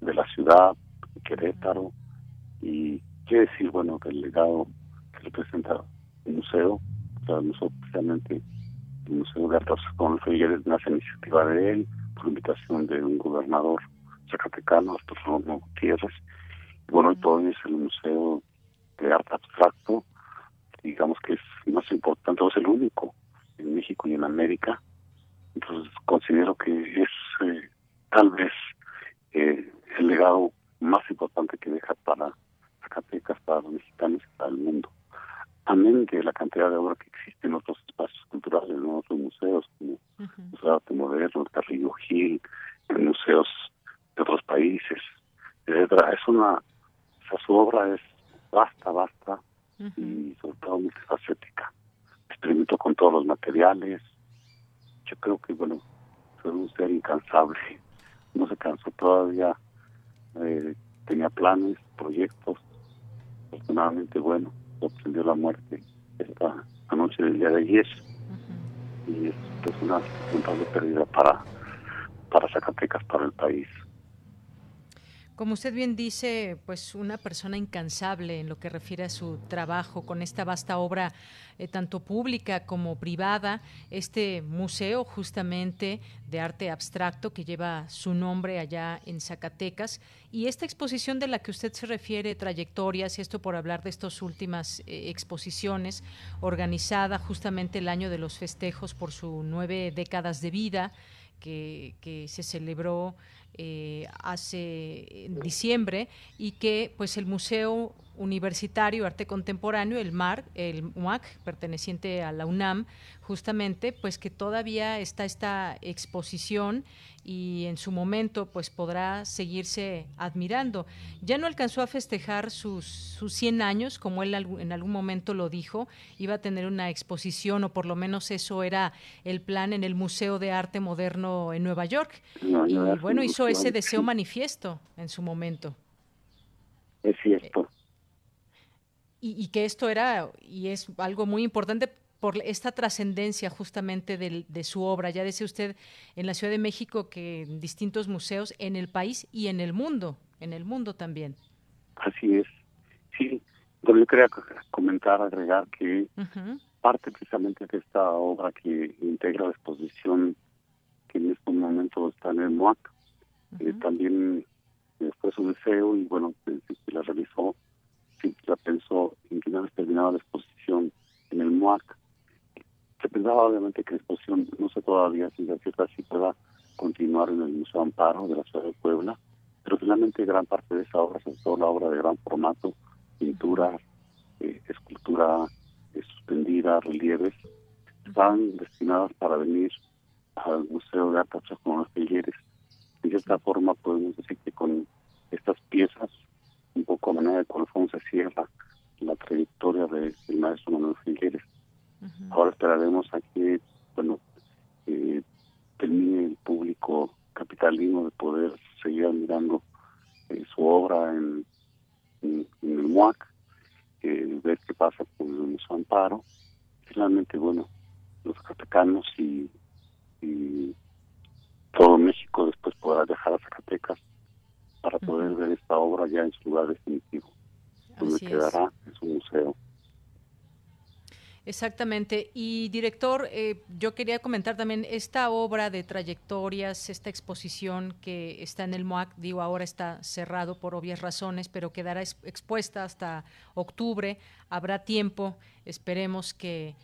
de la ciudad, Querétaro, y quiere decir, bueno, que el legado que le presenta el museo, o sea, el museo especialmente el Museo de Arte con Figueres nace iniciativa de él, por invitación de un gobernador zacatecano, Arturo Gutiérrez. Y bueno, hoy todo es el Museo de Arte Abstracto, digamos que es más importante, es el único en México y en América. Entonces considero que es eh, tal vez eh, el legado más importante que deja para Zacatecas, para los mexicanos y para el mundo. Amén de la cantidad de obra que existe en otros espacios culturales, en otros museos, como el Museo de Arte Moderno, el Carrillo Gil, en museos de otros países, etcétera. Es una, su obra es vasta, vasta y sobre todo multifacética. Experimentó con todos los materiales. Yo creo que, bueno, fue un ser incansable. No se cansó todavía. Eh, tenía planes, proyectos. Afortunadamente, bueno, obtenió la muerte esta noche del día de ayer. Y es pues, una lamentable pérdida para, para Zacatecas, para el país. Como usted bien dice, pues una persona incansable en lo que refiere a su trabajo con esta vasta obra, eh, tanto pública como privada, este museo justamente de arte abstracto que lleva su nombre allá en Zacatecas. Y esta exposición de la que usted se refiere, trayectorias, esto por hablar de estas últimas eh, exposiciones, organizada justamente el año de los festejos por sus nueve décadas de vida, que, se celebró eh, hace en diciembre y que pues el Museo Universitario Arte Contemporáneo, el MAR, el perteneciente a la UNAM, justamente, pues que todavía está esta exposición y en su momento pues podrá seguirse admirando. Ya no alcanzó a festejar sus, sus 100 años, como él en algún momento lo dijo, iba a tener una exposición o por lo menos eso era el plan en el Museo de Arte Moderno en Nueva York. y bueno, hizo ese deseo manifiesto en su momento. Es cierto. Y, y que esto era, y es algo muy importante por esta trascendencia justamente de, de, su obra. Ya decía usted en la Ciudad de México que en distintos museos en el país y en el mundo, en el mundo también. Así es. Sí, yo quería comentar, agregar que parte precisamente de esta obra que integra la exposición que en este momento está en el MOAC, eh, también fue su deseo y bueno, se la realizó, sí, la pensó en que una vez terminada la exposición en el MOAC, se pensaba obviamente que la exposición, no sé todavía si la cierta si pueda continuar en el Museo Amparo de la ciudad de Puebla, pero finalmente gran parte de esa obra, sobre todo la obra de gran formato, pintura, eh, escultura eh, suspendida, relieves, están destinadas para venir al Museo de Arte con los Figueres. De esta forma podemos decir que con estas piezas, un poco a manera de colofón, se cierra la trayectoria del maestro Manuel Figueres Ahora esperaremos a que, bueno, eh, termine el público capitalino de poder seguir admirando eh, su obra en, en, el MUAC, eh, ver qué pasa con su amparo. Finalmente, bueno, los zacatecanos y, y todo México después podrá dejar a Zacatecas para poder ver esta obra ya en su lugar definitivo, donde quedará en su museo. Exactamente. Y director, eh, yo quería comentar también esta obra de trayectorias, esta exposición que está en el MOAC, digo, ahora está cerrado por obvias razones, pero quedará expuesta hasta octubre. Habrá tiempo, esperemos que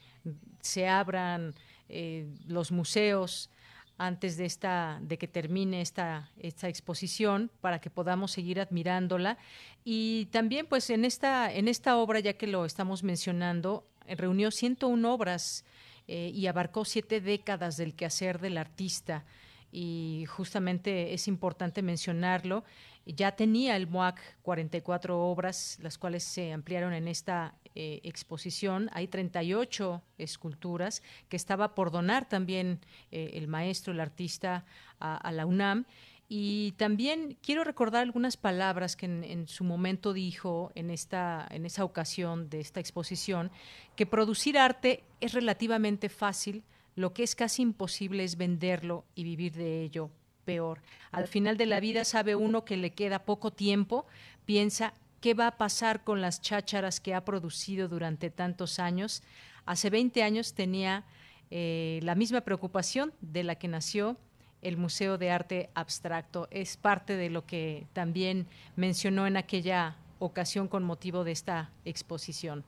se abran eh, los museos antes de esta de que termine esta esta exposición para que podamos seguir admirándola y también pues en esta en esta obra ya que lo estamos mencionando reunió 101 obras eh, y abarcó siete décadas del quehacer del artista y justamente es importante mencionarlo. Ya tenía el MOAC 44 obras, las cuales se ampliaron en esta eh, exposición. Hay 38 esculturas que estaba por donar también eh, el maestro, el artista, a la UNAM. Y también quiero recordar algunas palabras que en, su momento dijo en, esta, en esa ocasión de esta exposición, que producir arte es relativamente fácil, lo que es casi imposible es venderlo y vivir de ello peor. Al final de la vida sabe uno que le queda poco tiempo, piensa qué va a pasar con las chácharas que ha producido durante tantos años. Hace 20 años tenía eh, la misma preocupación de la que nació el Museo de Arte Abstracto. Es parte de lo que también mencionó en aquella ocasión con motivo de esta exposición.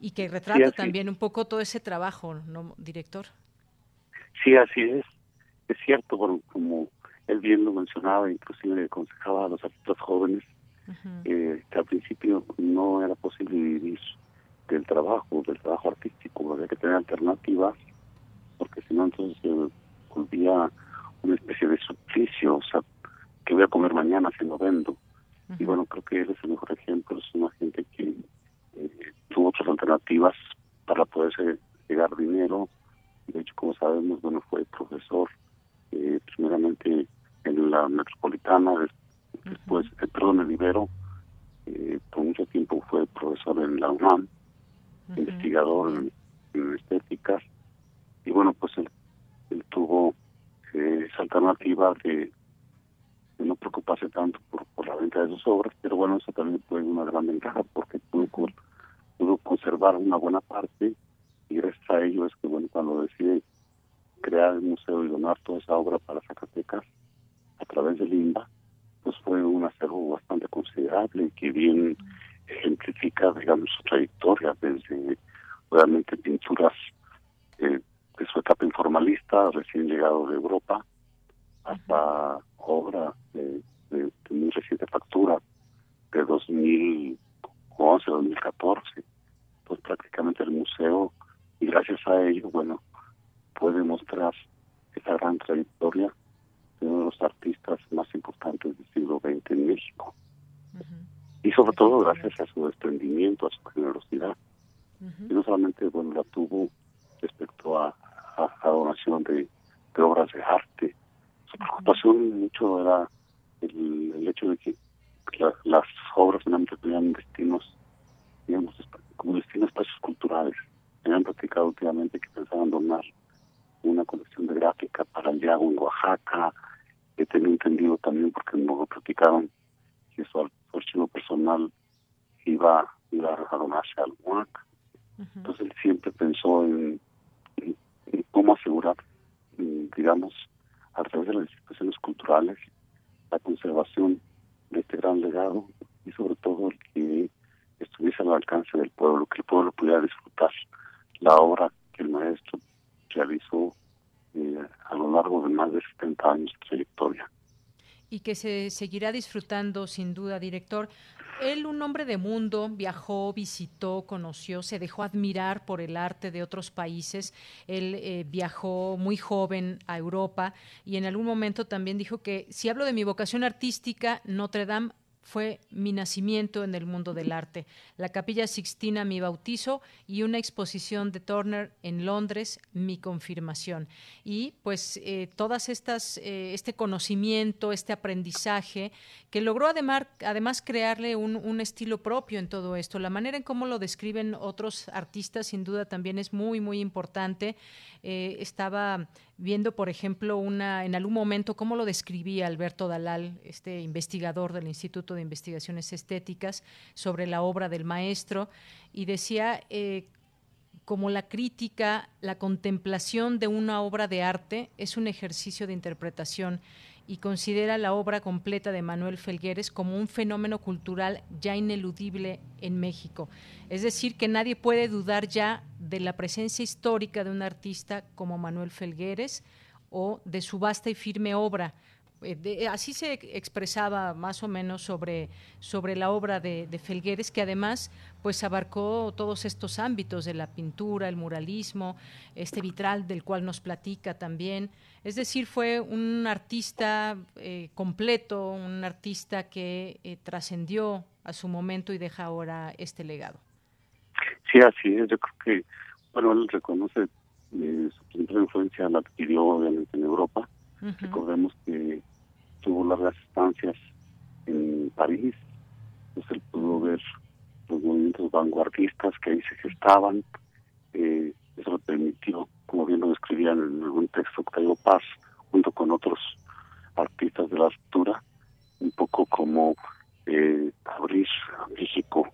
Y que retrata también un poco todo ese trabajo, ¿no, director? Sí, así es. Es cierto, como él bien lo mencionaba, inclusive le aconsejaba a los artistas jóvenes eh, que al principio no era posible vivir del trabajo, del trabajo artístico, había que tener alternativas, porque si no entonces volvía una especie de suplicio, o sea, que voy a comer mañana si no vendo. Y bueno, creo que él es el mejor ejemplo, es una gente que eh, tuvo otras alternativas para poderse llegar dinero. De hecho, como sabemos, bueno, fue profesor eh, primeramente en la metropolitana, después, eh, perdón, en Ibero, eh, por mucho tiempo fue profesor en la UNAM, investigador en, en estéticas, y bueno, pues él él tuvo eh, esa alternativa de, no preocuparse eso también fue una gran ventaja porque pudo, pudo conservar una buena parte y gracias a ello es que bueno cuando decide crear el museo y donar toda esa obra para Zacatecas a través de Limba pues fue un acervo bastante considerable y que bien ejemplifica digamos su trayectoria desde realmente pinturas eh, de su etapa informalista recién llegado de Europa hasta obra de, de, muy reciente factura de 2011 2014 pues prácticamente el museo y gracias a ello bueno puede mostrar esa gran trayectoria de uno de los artistas más importantes del siglo XX en México. Y sobre todo gracias a su desprendimiento a su generosidad y no solamente bueno la tuvo respecto a, a, donación de, obras de arte su preocupación mucho era el, hecho de que las obras finalmente tenían destinos digamos como destinos espacios culturales me han platicado últimamente que pensaban donar una colección de gráfica para el Yago en Oaxaca he tenido entendido también porque no lo platicaron que su, archivo personal iba, iba a donarse al MUAC entonces él siempre pensó en, cómo asegurar, mm, digamos, a través de las instituciones culturales, la conservación de este gran legado y sobre todo el que estuviese al alcance del pueblo, que el pueblo pudiera disfrutar la obra que el maestro realizó eh, a lo largo de más de 70 años de trayectoria y que se seguirá disfrutando sin duda, director. Él, un hombre de mundo, viajó, visitó, conoció, se dejó admirar por el arte de otros países. Él eh, viajó muy joven a Europa y en algún momento también dijo que si hablo de mi vocación artística, Notre Dame fue mi nacimiento en el mundo del arte. La Capilla Sixtina mi bautizo y una exposición de Turner en Londres mi confirmación. Y pues eh, todas estas, eh, este conocimiento, este aprendizaje que logró además, crearle un, un, estilo propio en todo esto. La manera en cómo lo describen otros artistas sin duda también es muy, muy importante. Eh, estaba viendo, por ejemplo, una en algún momento cómo lo describía Alberto Dalal, este investigador del Instituto de Estéticas, sobre la obra del maestro, y decía eh, como la crítica, la contemplación de una obra de arte es un ejercicio de interpretación y considera la obra completa de Manuel Felgueres como un fenómeno cultural ya ineludible en México. Es decir, que nadie puede dudar ya de la presencia histórica de un artista como Manuel Felgueres o de su vasta y firme obra, eh, así se expresaba más o menos sobre, sobre la obra de, Felgueres, que además pues abarcó todos estos ámbitos de la pintura, el muralismo, este vitral del cual nos platica también. Es decir, fue un artista eh, completo, un artista que eh, trascendió a su momento y deja ahora este legado. Sí, así es. Yo creo que, bueno, él reconoce su primera influencia la adquirió obviamente en Europa Recordemos que tuvo largas estancias en París, pues él pudo ver los movimientos vanguardistas que ahí se gestaban, eh, eso le permitió, como bien lo describían en algún texto Octavio Paz, junto con otros artistas de la altura, un poco como eh, abrir a México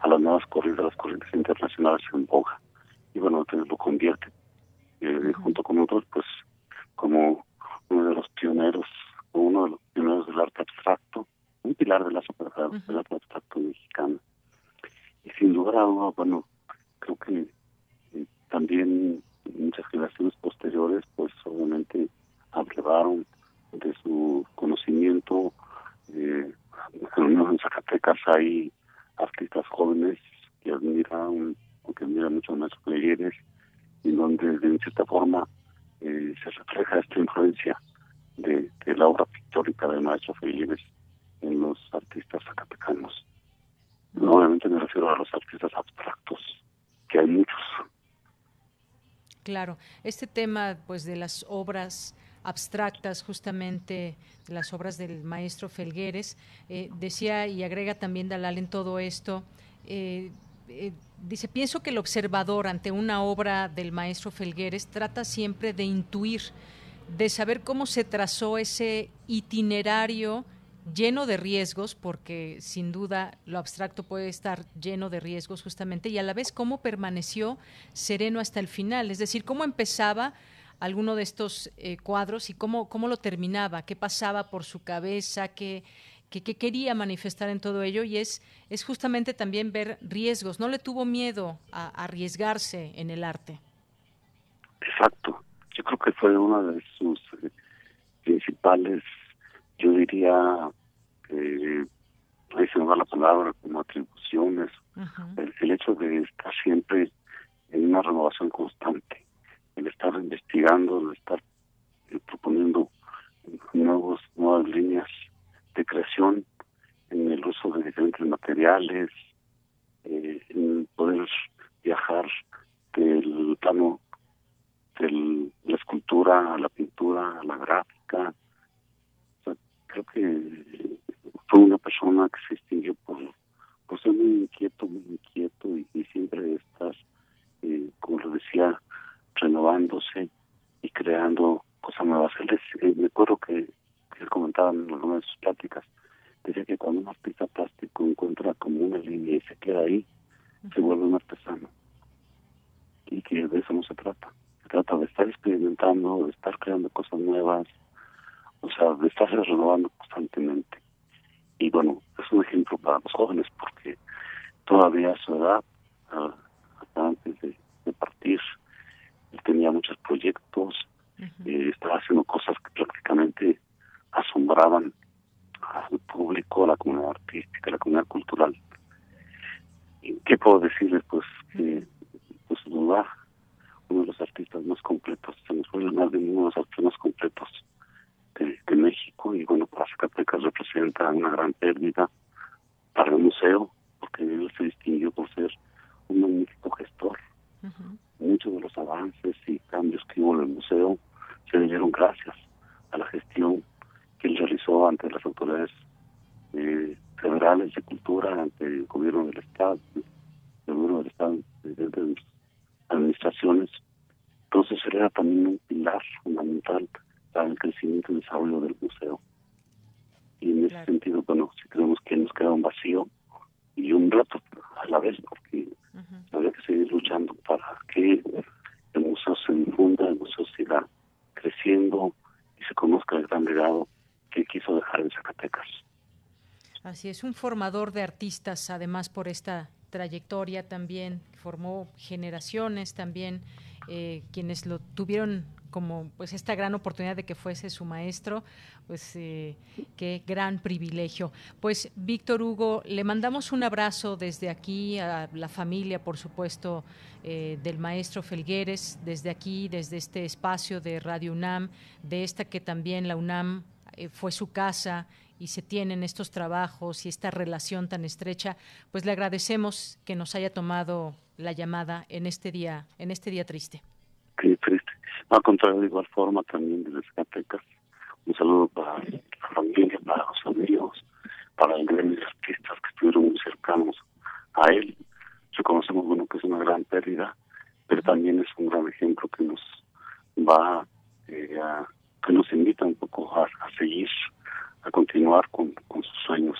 a las nuevas corrientes, las corrientes internacionales en boga. Y bueno, entonces lo convierte, eh, junto con otros, pues como uno de los pioneros, uno de los pioneros del arte abstracto, un pilar de la del arte abstracto mexicano. Y sin lugar a dudas, bueno, creo que eh, también muchas generaciones posteriores, pues obviamente abrevaron de su conocimiento. Eh, en Zacatecas hay artistas jóvenes que admiran, que admiran mucho a nuestros Plegueres, y donde de cierta forma eh, se refleja esta influencia de, la obra pictórica del maestro Felipe en los artistas zacatecanos. Obviamente me refiero a los artistas abstractos, que hay muchos. Claro, este tema pues de las obras abstractas, justamente las obras del maestro Felgueres, eh, decía y agrega también Dalal en todo esto, eh, eh, dice, pienso que el observador ante una obra del maestro Felgueres trata siempre de intuir, de saber cómo se trazó ese itinerario lleno de riesgos, porque sin duda lo abstracto puede estar lleno de riesgos justamente, y a la vez cómo permaneció sereno hasta el final, es decir, cómo empezaba alguno de estos eh, cuadros y cómo, cómo lo terminaba, qué pasaba por su cabeza, qué, qué, quería manifestar en todo ello, y es, es justamente también ver riesgos, no le tuvo miedo a, arriesgarse en el arte. Exacto, yo creo que fue una de sus eh, principales yo diría, eh, ahí se me va la palabra, como atribuciones, el, hecho de estar siempre en una renovación constante, el estar investigando, el estar eh, proponiendo nuevos nuevas líneas de creación en el uso de diferentes materiales, eh, en poder viajar del plano de la escultura a la pintura, a la gráfica, creo que fue una persona que se distinguió por, ser muy inquieto, muy inquieto y, siempre estar, eh, como lo decía, renovándose y creando cosas nuevas. Él eh, me acuerdo que, que él comentaba en alguna de sus pláticas, decía que cuando un artista plástico encuentra como una línea y se queda ahí, se vuelve un artesano. Y que de eso no se trata. Se trata de estar experimentando, de estar creando cosas nuevas, o sea, de estarse renovando constantemente. Y bueno, es un ejemplo para los jóvenes porque todavía a su edad, hasta antes de, partir, él tenía muchos proyectos, eh, estaba haciendo cosas que prácticamente asombraban al público, a la comunidad artística, a la comunidad cultural. ¿Y ¿Qué puedo decirles? Pues que, pues duda, uno de los artistas más completos, se nos fue más de uno de los artistas más completos de, México y bueno, para Zacatecas representa una gran pérdida para el museo porque él se distinguió por ser un magnífico gestor. Muchos de los avances y cambios que hubo en el museo se dieron gracias a la gestión que él realizó ante las autoridades eh, federales de cultura, ante el gobierno del Estado, el gobierno del Estado, de, las administraciones. Entonces él era también un pilar fundamental para el crecimiento y desarrollo del museo. Y en ese sentido, bueno, si creemos que nos queda un vacío y un rato a la vez, porque habría que seguir luchando para que el museo se difunda, el museo siga creciendo y se conozca el gran legado quiso dejar en Zacatecas. Así es, un formador de artistas, además por esta trayectoria también, formó generaciones también, eh, quienes lo tuvieron como pues esta gran oportunidad de que fuese su maestro, pues eh, qué gran privilegio. Pues Víctor Hugo, le mandamos un abrazo desde aquí a la familia, por supuesto, eh, del maestro Felgueres, desde aquí, desde este espacio de Radio UNAM, de esta que también la UNAM eh, fue su casa y se tienen estos trabajos y esta relación tan estrecha, pues le agradecemos que nos haya tomado la llamada en este día, en este día triste. Triste. Al contrario, de igual forma también desde Zacatecas. Un saludo para la familia, para los amigos, para gremio de artistas que estuvieron muy cercanos a él. Reconocemos, bueno, que es una gran pérdida, pero también es un gran ejemplo que nos va eh, a, que nos invita un poco a, seguir, a continuar con, con sus sueños,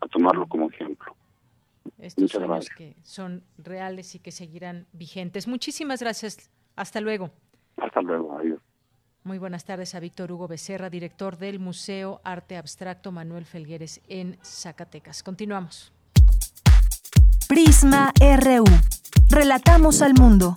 a tomarlo como ejemplo. Estos sueños que son reales y que seguirán vigentes. Muchísimas gracias. Hasta luego. Hasta luego, adiós. Muy buenas tardes a Víctor Hugo Becerra, director del Museo Arte Abstracto Manuel Felgueres en Zacatecas. Continuamos. Prisma RU. Relatamos al mundo.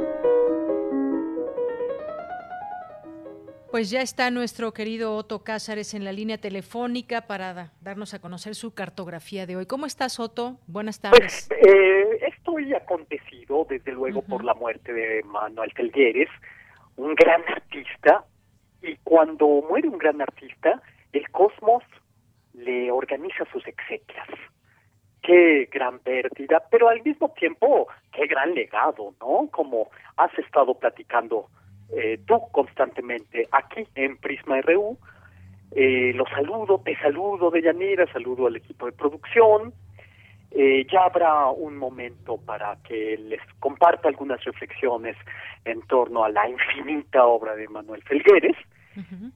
Pues ya está nuestro querido Otto Cázares en la línea telefónica para darnos a conocer su cartografía de hoy. ¿Cómo estás, Otto? Buenas tardes. Pues, eh, estoy acontecido, desde luego, por la muerte de Manuel Telgueres, un gran artista, y cuando muere un gran artista, el cosmos le organiza sus exequias qué gran pérdida, pero al mismo tiempo, qué gran legado, ¿no? Como has estado platicando eh, tú constantemente aquí en Prisma RU. Eh, los saludo, te saludo, Deyanira, saludo al equipo de producción. Eh, ya habrá un momento para que les comparta algunas reflexiones en torno a la infinita obra de Manuel Felgueres,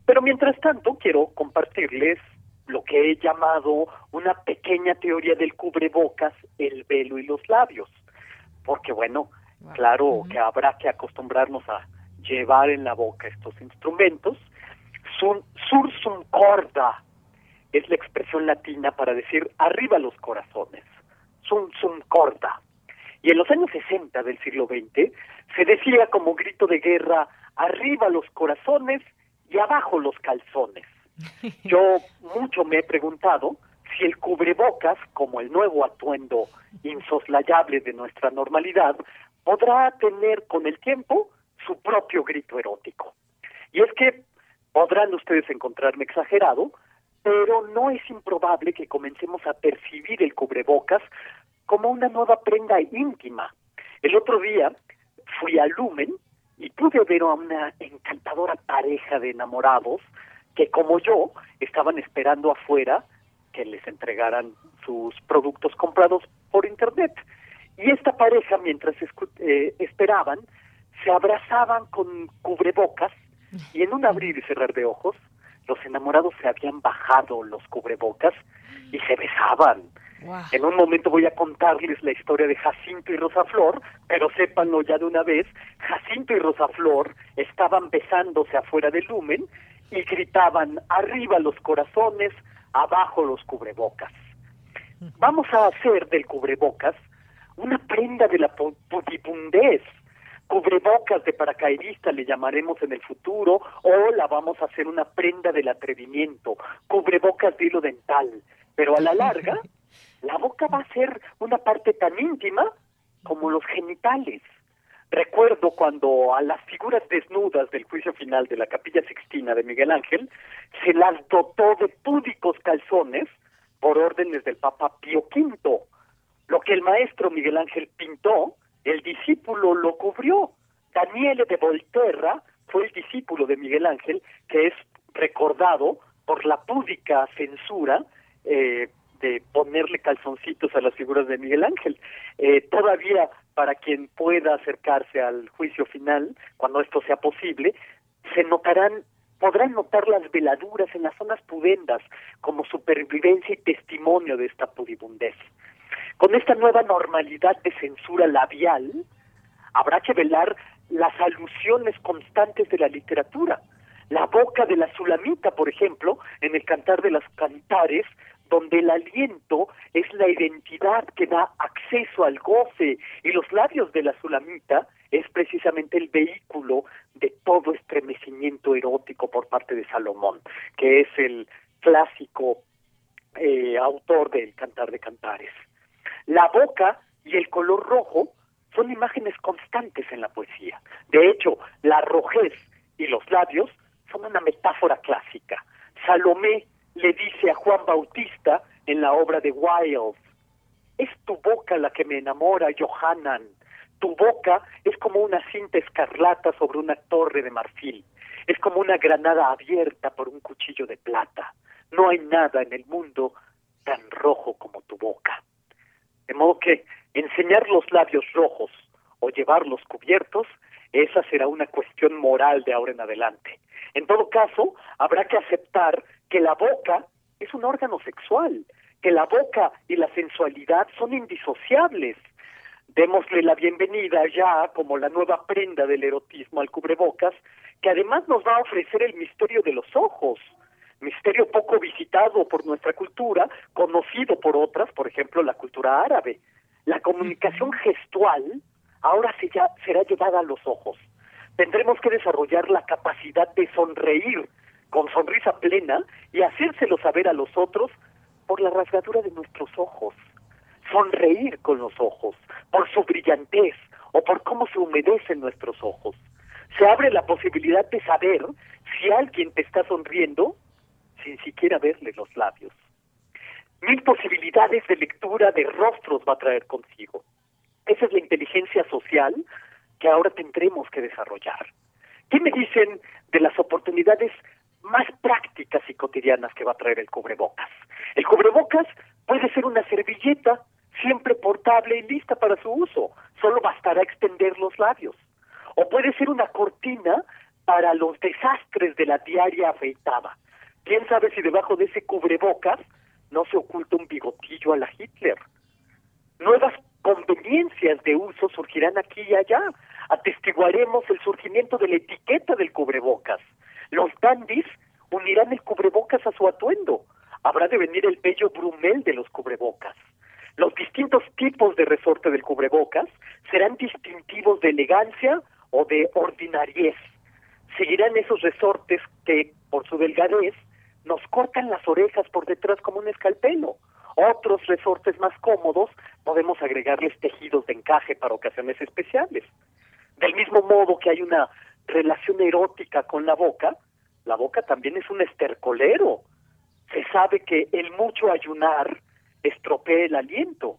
pero mientras tanto quiero compartirles lo que he llamado una pequeña teoría del cubrebocas, el velo y los labios, porque bueno, claro que habrá que acostumbrarnos a llevar en la boca estos instrumentos. sursum corda es la expresión latina para decir arriba los corazones. Sum sum corda. Y en los años 60 del siglo XX se decía como grito de guerra arriba los corazones y abajo los calzones. Yo mucho me he preguntado si el cubrebocas, como el nuevo atuendo insoslayable de nuestra normalidad, podrá tener con el tiempo su propio grito erótico. Y es que podrán ustedes encontrarme exagerado, pero no es improbable que comencemos a percibir el cubrebocas como una nueva prenda íntima. El otro día fui a Lumen y pude ver a una encantadora pareja de enamorados que como yo estaban esperando afuera que les entregaran sus productos comprados por internet. Y esta pareja, mientras eh, esperaban, se abrazaban con cubrebocas y en un abrir y cerrar de ojos, los enamorados se habían bajado los cubrebocas y se besaban. En un momento voy a contarles la historia de Jacinto y Rosa Flor, pero sépanlo ya de una vez, Jacinto y Rosa Flor estaban besándose afuera del lumen y gritaban arriba los corazones, abajo los cubrebocas. Vamos a hacer del cubrebocas una prenda de la pudibundez, cubrebocas de paracaidista le llamaremos en el futuro, o la vamos a hacer una prenda del atrevimiento, cubrebocas de hilo dental, pero a la larga, la boca va a ser una parte tan íntima como los genitales. Recuerdo cuando a las figuras desnudas del juicio final de la Capilla Sixtina de Miguel Ángel se las dotó de púdicos calzones por órdenes del Papa Pío V. Lo que el maestro Miguel Ángel pintó, el discípulo lo cubrió. Daniele de Volterra fue el discípulo de Miguel Ángel, que es recordado por la púdica censura eh, de ponerle calzoncitos a las figuras de Miguel Ángel. Eh, todavía para quien pueda acercarse al juicio final, cuando esto sea posible, se notarán, podrán notar las veladuras en las zonas pudendas como supervivencia y testimonio de esta pudibundez. Con esta nueva normalidad de censura labial, habrá que velar las alusiones constantes de la literatura. La boca de la Sulamita, por ejemplo, en el Cantar de las Cantares, donde el aliento es la identidad que da acceso al goce y los labios de la Sulamita es precisamente el vehículo de todo estremecimiento erótico por parte de Salomón, que es el clásico eh, autor del Cantar de Cantares. La boca y el color rojo son imágenes constantes en la poesía. De hecho, la rojez y los labios son una metáfora clásica. Salomé le dice a Juan Bautista en la obra de Wilde, es tu boca la que me enamora, Johanan. Tu boca es como una cinta escarlata sobre una torre de marfil. Es como una granada abierta por un cuchillo de plata. No hay nada en el mundo tan rojo como tu boca. De modo que enseñar los labios rojos o llevarlos cubiertos, esa será una cuestión moral de ahora en adelante. En todo caso, habrá que aceptar que la boca es un órgano sexual, que la boca y la sensualidad son indisociables. Démosle la bienvenida ya como la nueva prenda del erotismo al cubrebocas, que además nos va a ofrecer el misterio de los ojos, misterio poco visitado por nuestra cultura, conocido por otras, por ejemplo la cultura árabe. La comunicación gestual ahora será llevada a los ojos. Tendremos que desarrollar la capacidad de sonreír con sonrisa plena y hacérselo saber a los otros por la rasgadura de nuestros ojos, sonreír con los ojos, por su brillantez o por cómo se humedecen nuestros ojos. Se abre la posibilidad de saber si alguien te está sonriendo sin siquiera verle los labios. mil posibilidades de lectura de rostros va a traer consigo. Esa es la inteligencia social que ahora tendremos que desarrollar. ¿Qué me dicen de las oportunidades más prácticas y cotidianas que va a traer el cubrebocas? El cubrebocas puede ser una servilleta siempre portable y lista para su uso, solo bastará extender los labios. O puede ser una cortina para los desastres de la diaria afeitada. ¿Quién sabe si debajo de ese cubrebocas no se oculta un bigotillo a la Hitler? Nuevas conveniencias de uso surgirán aquí y allá. Atestiguaremos el surgimiento de la etiqueta del cubrebocas. Los dandis unirán el cubrebocas a su atuendo. Habrá de venir el bello brumel de los cubrebocas. Los distintos tipos de resorte del cubrebocas serán distintivos de elegancia o de ordinariez. Seguirán esos resortes que, por su delgadez, nos cortan las orejas por detrás como un escalpelo. Otros resortes más cómodos podemos agregarles tejidos de encaje para ocasiones especiales. Del mismo modo que hay una relación erótica con la boca, la boca también es un estercolero. Se sabe que el mucho ayunar estropea el aliento.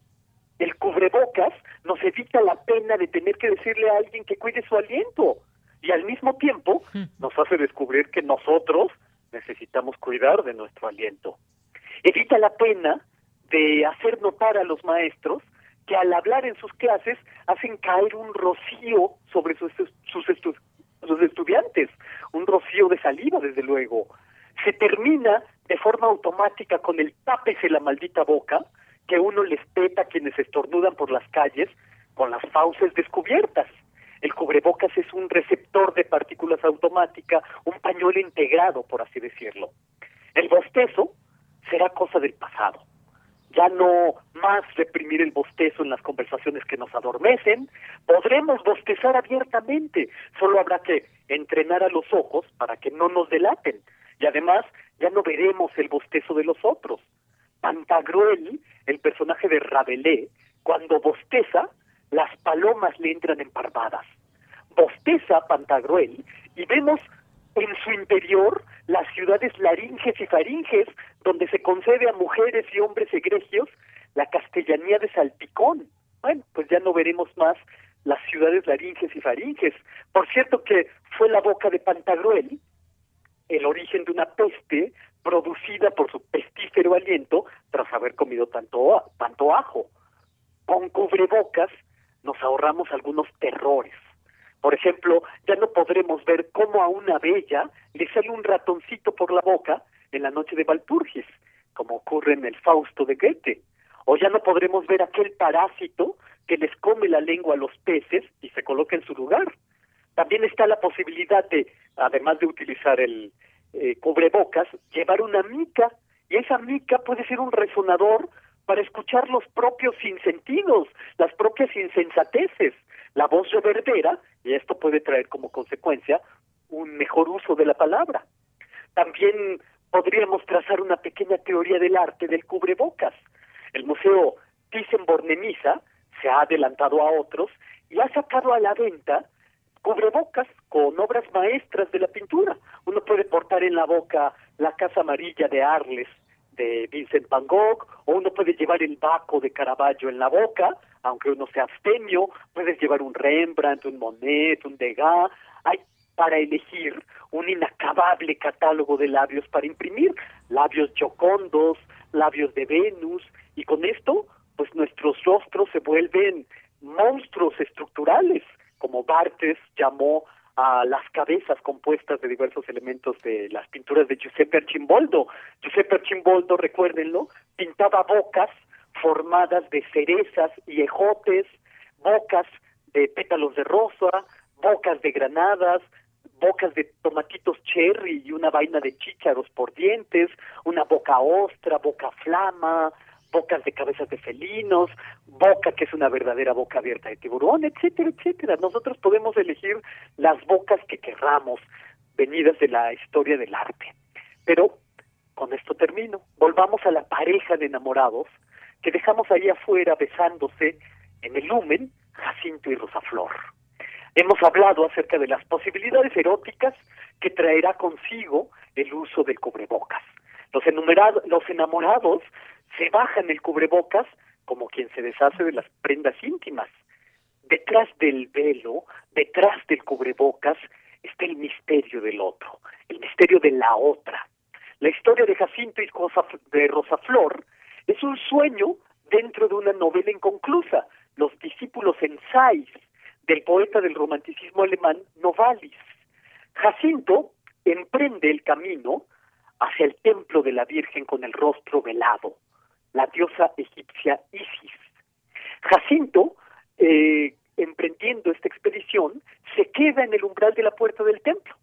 El cubrebocas nos evita la pena de tener que decirle a alguien que cuide su aliento y al mismo tiempo hmm. nos hace descubrir que nosotros necesitamos cuidar de nuestro aliento. Evita la pena de hacer notar a los maestros que al hablar en sus clases hacen caer un rocío sobre sus, sus, estudiantes, un rocío de saliva, desde luego. Se termina de forma automática con el tápese la maldita boca, que uno les peta a quienes estornudan por las calles con las fauces descubiertas. El cubrebocas es un receptor de partículas automática, un pañuelo integrado, por así decirlo. El bostezo será cosa del pasado. Ya no más reprimir el bostezo en las conversaciones que nos adormecen. Podremos bostezar abiertamente. Solo habrá que entrenar a los ojos para que no nos delaten. Y además, ya no veremos el bostezo de los otros. Pantagruel, el personaje de Rabelais, cuando bosteza, las palomas le entran emparvadas. Bosteza Pantagruel y vemos en su interior las ciudades laringes y faringes, donde se concede a mujeres y hombres egregios la castellanía de Salpicón. Bueno, pues ya no veremos más las ciudades laringes y faringes. Por cierto que fue la boca de Pantagruel el origen de una peste producida por su pestífero aliento tras haber comido tanto, tanto ajo. Con cubrebocas nos ahorramos algunos terrores. Por ejemplo, ya no podremos ver cómo a una bella le sale un ratoncito por la boca en la noche de Valpurgis, como ocurre en el Fausto de Goethe. O ya no podremos ver aquel parásito que les come la lengua a los peces y se coloca en su lugar. También está la posibilidad de, además de utilizar el eh, cubrebocas, llevar una mica, y esa mica puede ser un resonador para escuchar los propios sinsentidos, las propias insensateces, la voz reverbera, y esto puede traer como consecuencia un mejor uso de la palabra. También podríamos trazar una pequeña teoría del arte del cubrebocas. El Museo Thyssen-Bornemisza se ha adelantado a otros y ha sacado a la venta cubrebocas con obras maestras de la pintura. Uno puede portar en la boca la Casa Amarilla de Arles de Vincent van Gogh, o uno puede llevar el Baco de Caravaggio en la boca, aunque uno sea abstemio, puedes llevar un Rembrandt, un Monet, un Degas, hay para elegir un inacabable catálogo de labios para imprimir, labios jocondos, labios de Venus, y con esto, pues nuestros rostros se vuelven monstruos estructurales, como Bartes llamó a las cabezas compuestas de diversos elementos de las pinturas de Giuseppe Archimboldo. Giuseppe Archimboldo, recuérdenlo, pintaba bocas formadas de cerezas y ejotes, bocas de pétalos de rosa, bocas de granadas, bocas de tomatitos cherry y una vaina de chícharos por dientes, una boca ostra, boca flama, bocas de cabezas de felinos, boca que es una verdadera boca abierta de tiburón, etcétera, etcétera. Nosotros podemos elegir las bocas que querramos, venidas de la historia del arte. Pero con esto termino. Volvamos a la pareja de enamorados que dejamos ahí afuera besándose en el lumen Jacinto y Rosaflor. Hemos hablado acerca de las posibilidades eróticas que traerá consigo el uso del cubrebocas. Los, los enamorados se bajan el cubrebocas como quien se deshace de las prendas íntimas. Detrás del velo, detrás del cubrebocas, está el misterio del otro, el misterio de la otra. La historia de Jacinto y de Rosaflor es un sueño dentro de una novela inconclusa, Los discípulos en del poeta del romanticismo alemán Novalis. Jacinto emprende el camino hacia el templo de la Virgen con el rostro velado, la diosa egipcia Isis. Jacinto, eh, emprendiendo esta expedición, se queda en el umbral de la puerta del templo,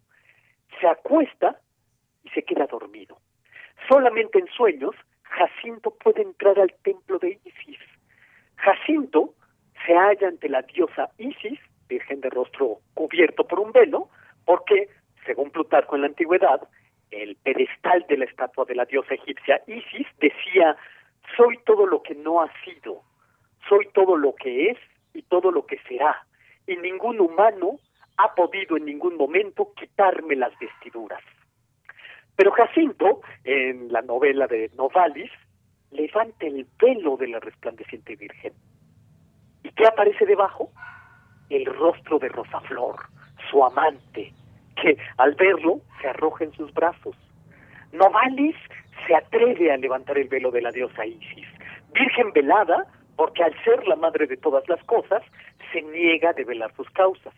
se acuesta y se queda dormido. Solamente en sueños Jacinto puede entrar al templo de Isis. Jacinto se halla ante la diosa Isis, virgen de rostro cubierto por un velo, porque, según Plutarco en la antigüedad, el pedestal de la estatua de la diosa egipcia Isis decía, soy todo lo que no ha sido, soy todo lo que es y todo lo que será, y ningún humano ha podido en ningún momento quitarme las vestiduras. Pero Jacinto, en la novela de Novalis, levanta el velo de la resplandeciente Virgen. ¿Y qué aparece debajo? El rostro de Rosaflor, su amante, que al verlo se arroja en sus brazos. Novalis se atreve a levantar el velo de la diosa Isis, virgen velada, porque al ser la madre de todas las cosas, se niega a develar sus causas.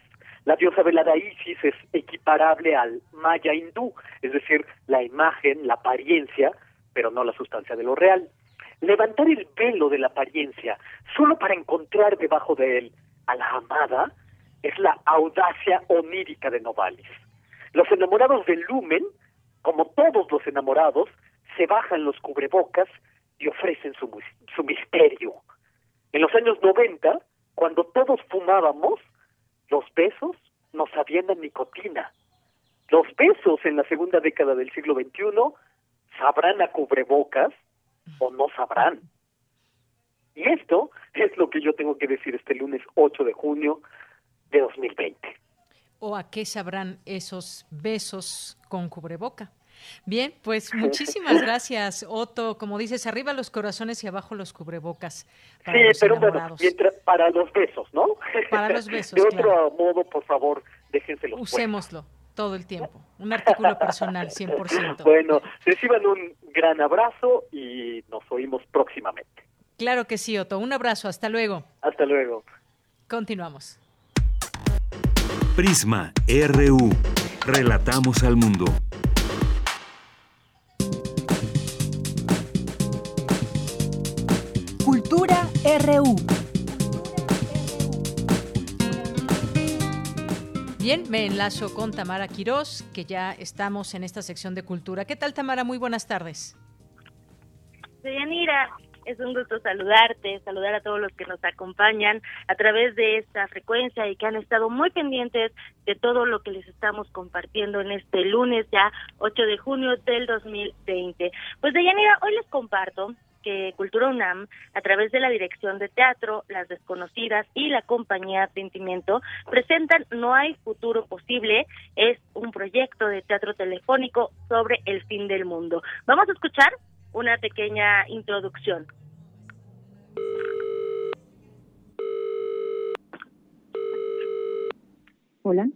La diosa velada Isis es equiparable al maya hindú, es decir, la imagen, la apariencia, pero no la sustancia de lo real. Levantar el velo de la apariencia solo para encontrar debajo de él a la amada es la audacia onírica de Novalis. Los enamorados del lumen, como todos los enamorados, se bajan los cubrebocas y ofrecen su, su misterio. En los años 90, cuando todos fumábamos, los besos no sabían a nicotina. Los besos en la segunda década del siglo XXI sabrán a cubrebocas o no sabrán. Y esto es lo que yo tengo que decir este lunes 8 de junio de 2020. ¿O a qué sabrán esos besos con cubreboca? Bien, pues muchísimas gracias, Otto. Como dices, arriba los corazones y abajo los cubrebocas. sí, pero bueno, para los besos, ¿no? Para los besos. De otro modo, por favor, déjenselo. Usémoslo todo el tiempo. Un artículo personal, 100%. Bueno, reciban un gran abrazo y nos oímos próximamente. Claro que sí, Otto. Un abrazo. Hasta luego. Hasta luego. Continuamos. Prisma RU. Relatamos al mundo. RU. Bien, me enlazo con Tamara Quirós, que ya estamos en esta sección de cultura. ¿Qué tal, Tamara? Muy buenas tardes. Yanira, es un gusto saludarte, saludar a todos los que nos acompañan a través de esta frecuencia y que han estado muy pendientes de todo lo que les estamos compartiendo en este lunes ya 8 de junio del 2020. Pues Deyanira, hoy les comparto que Cultura UNAM, a través de la Dirección de Teatro, Las Desconocidas y la Compañía Sentimiento, presentan No hay futuro posible. Es un proyecto de teatro telefónico sobre el fin del mundo. Vamos a escuchar una pequeña introducción. Hola.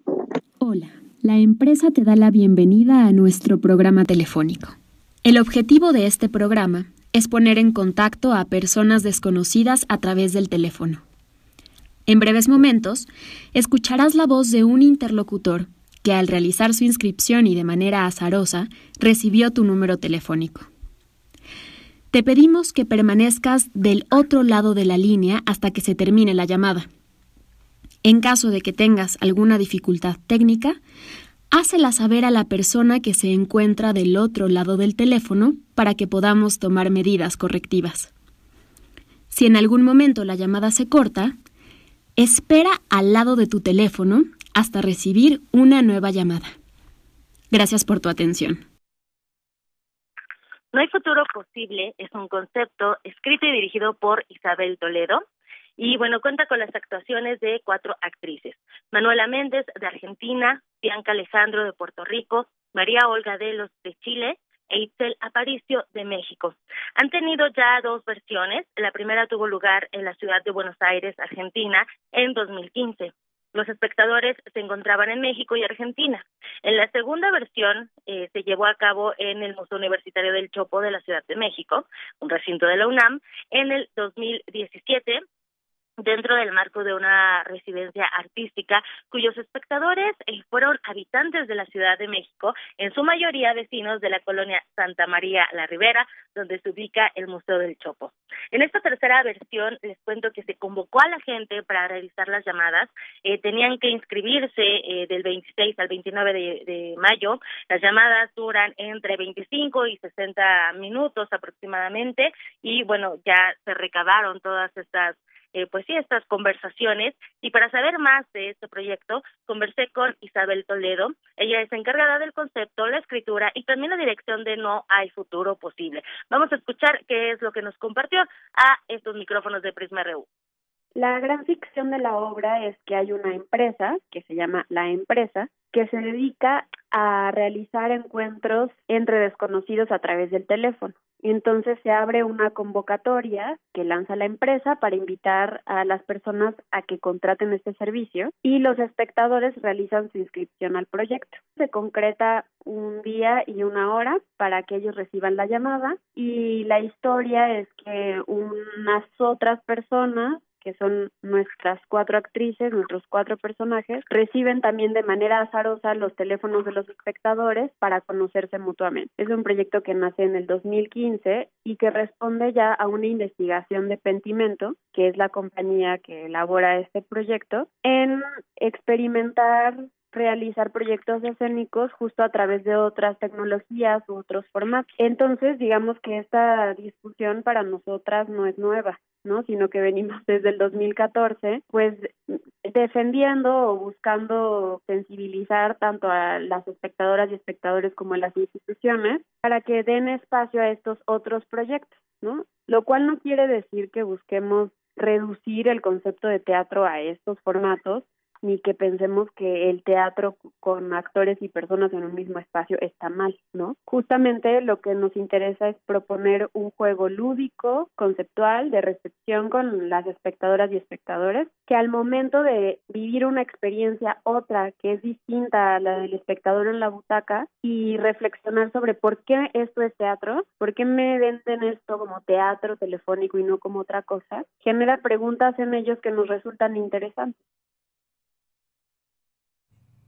Hola. La empresa te da la bienvenida a nuestro programa telefónico. El objetivo de este programa es poner en contacto a personas desconocidas a través del teléfono. En breves momentos, escucharás la voz de un interlocutor que al realizar su inscripción y de manera azarosa recibió tu número telefónico. Te pedimos que permanezcas del otro lado de la línea hasta que se termine la llamada. En caso de que tengas alguna dificultad técnica, hácela saber a la persona que se encuentra del otro lado del teléfono para que podamos tomar medidas correctivas. Si en algún momento la llamada se corta, espera al lado de tu teléfono hasta recibir una nueva llamada. Gracias por tu atención. No hay futuro posible es un concepto escrito y dirigido por Isabel Toledo, y bueno, cuenta con las actuaciones de cuatro actrices. Manuela Méndez de Argentina, Bianca Alejandro de Puerto Rico, María Olga Delos de Chile, e Itzel Aparicio de México. Han tenido ya dos versiones. La primera tuvo lugar en la ciudad de Buenos Aires, Argentina, en 2015. Los espectadores se encontraban en México y Argentina. En la segunda versión eh, se llevó a cabo en el Museo Universitario del Chopo de la Ciudad de México, un recinto de la UNAM, en el 2017 dentro del marco de una residencia artística cuyos espectadores eh, fueron habitantes de la Ciudad de México, en su mayoría vecinos de la colonia Santa María La Ribera, donde se ubica el Museo del Chopo. En esta tercera versión les cuento que se convocó a la gente para realizar las llamadas, eh, tenían que inscribirse eh, del 26 al 29 de, de mayo, las llamadas duran entre 25 y 60 minutos aproximadamente. Y bueno, ya se recabaron todas estas eh, pues sí, estas conversaciones. Y para saber más de este proyecto, conversé con Isabel Toledo. Ella es encargada del concepto, la escritura y también la dirección de No hay futuro posible. Vamos a escuchar qué es lo que nos compartió a estos micrófonos de Prisma RU. La gran ficción de la obra es que hay una empresa que se llama La Empresa que se dedica a realizar encuentros entre desconocidos a través del teléfono. Entonces se abre una convocatoria que lanza la empresa para invitar a las personas a que contraten este servicio y los espectadores realizan su inscripción al proyecto. Se concreta un día y una hora para que ellos reciban la llamada y la historia es que unas otras personas que son nuestras cuatro actrices, nuestros cuatro personajes, reciben también de manera azarosa los teléfonos de los espectadores para conocerse mutuamente. Es un proyecto que nace en el 2015 y que responde ya a una investigación de Pentimento, que es la compañía que elabora este proyecto, en experimentar realizar proyectos escénicos justo a través de otras tecnologías u otros formatos. Entonces, digamos que esta discusión para nosotras no es nueva, ¿no? Sino que venimos desde el 2014, pues defendiendo o buscando sensibilizar tanto a las espectadoras y espectadores como a las instituciones para que den espacio a estos otros proyectos, ¿no? Lo cual no quiere decir que busquemos reducir el concepto de teatro a estos formatos, ni que pensemos que el teatro con actores y personas en un mismo espacio está mal, ¿no? Justamente lo que nos interesa es proponer un juego lúdico, conceptual, de recepción con las espectadoras y espectadores, que al momento de vivir una experiencia otra que es distinta a la del espectador en la butaca y reflexionar sobre por qué esto es teatro, por qué me venden esto como teatro telefónico y no como otra cosa, genera preguntas en ellos que nos resultan interesantes.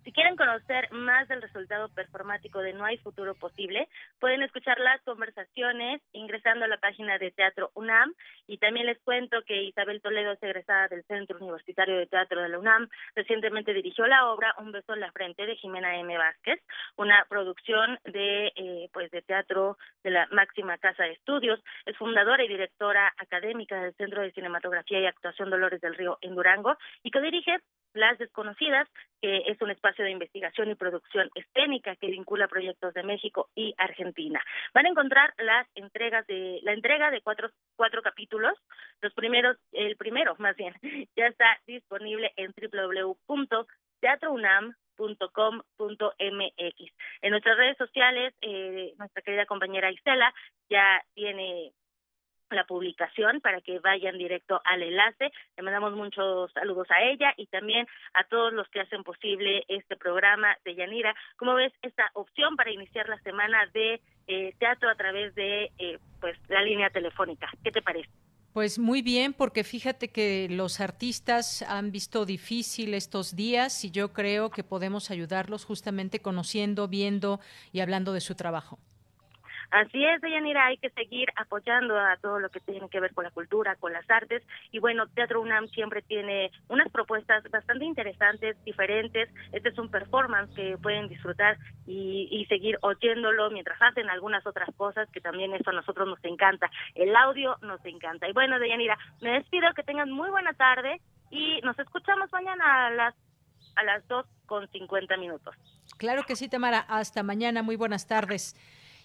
Si quieren conocer más del resultado performático de No hay futuro posible, pueden escuchar las conversaciones ingresando a la página de Teatro UNAM y también les cuento que Isabel Toledo es egresada del Centro Universitario de Teatro de la UNAM. Recientemente dirigió la obra Un beso en la frente de Jimena M. Vázquez, una producción de eh, pues de teatro de la máxima casa de estudios. Es fundadora y directora académica del Centro de Cinematografía y Actuación Dolores del Río en Durango y que dirige Las Desconocidas, que es un espacio de investigación y producción escénica que vincula proyectos de México y Argentina. Van a encontrar las entregas de la entrega de cuatro cuatro capítulos. Los primeros, el primero más bien, ya está disponible en www.teatrounam.com.mx. En nuestras redes sociales, eh, nuestra querida compañera Isela ya tiene la publicación para que vayan directo al enlace. Le mandamos muchos saludos a ella y también a todos los que hacen posible este programa de Yanira. ¿Cómo ves esta opción para iniciar la semana de eh, teatro a través de eh, pues la línea telefónica? ¿Qué te parece? Pues muy bien, porque fíjate que los artistas han visto difícil estos días y yo creo que podemos ayudarlos justamente conociendo, viendo y hablando de su trabajo. Así es, Deyanira, hay que seguir apoyando a todo lo que tiene que ver con la cultura, con las artes. Y bueno, Teatro UNAM siempre tiene unas propuestas bastante interesantes, diferentes. Este es un performance que pueden disfrutar y, y seguir oyéndolo mientras hacen algunas otras cosas, que también eso a nosotros nos encanta. El audio nos encanta. Y bueno, Deyanira, me despido, que tengan muy buena tarde y nos escuchamos mañana a las a las dos con cincuenta minutos. Claro que sí, Tamara. Hasta mañana. Muy buenas tardes.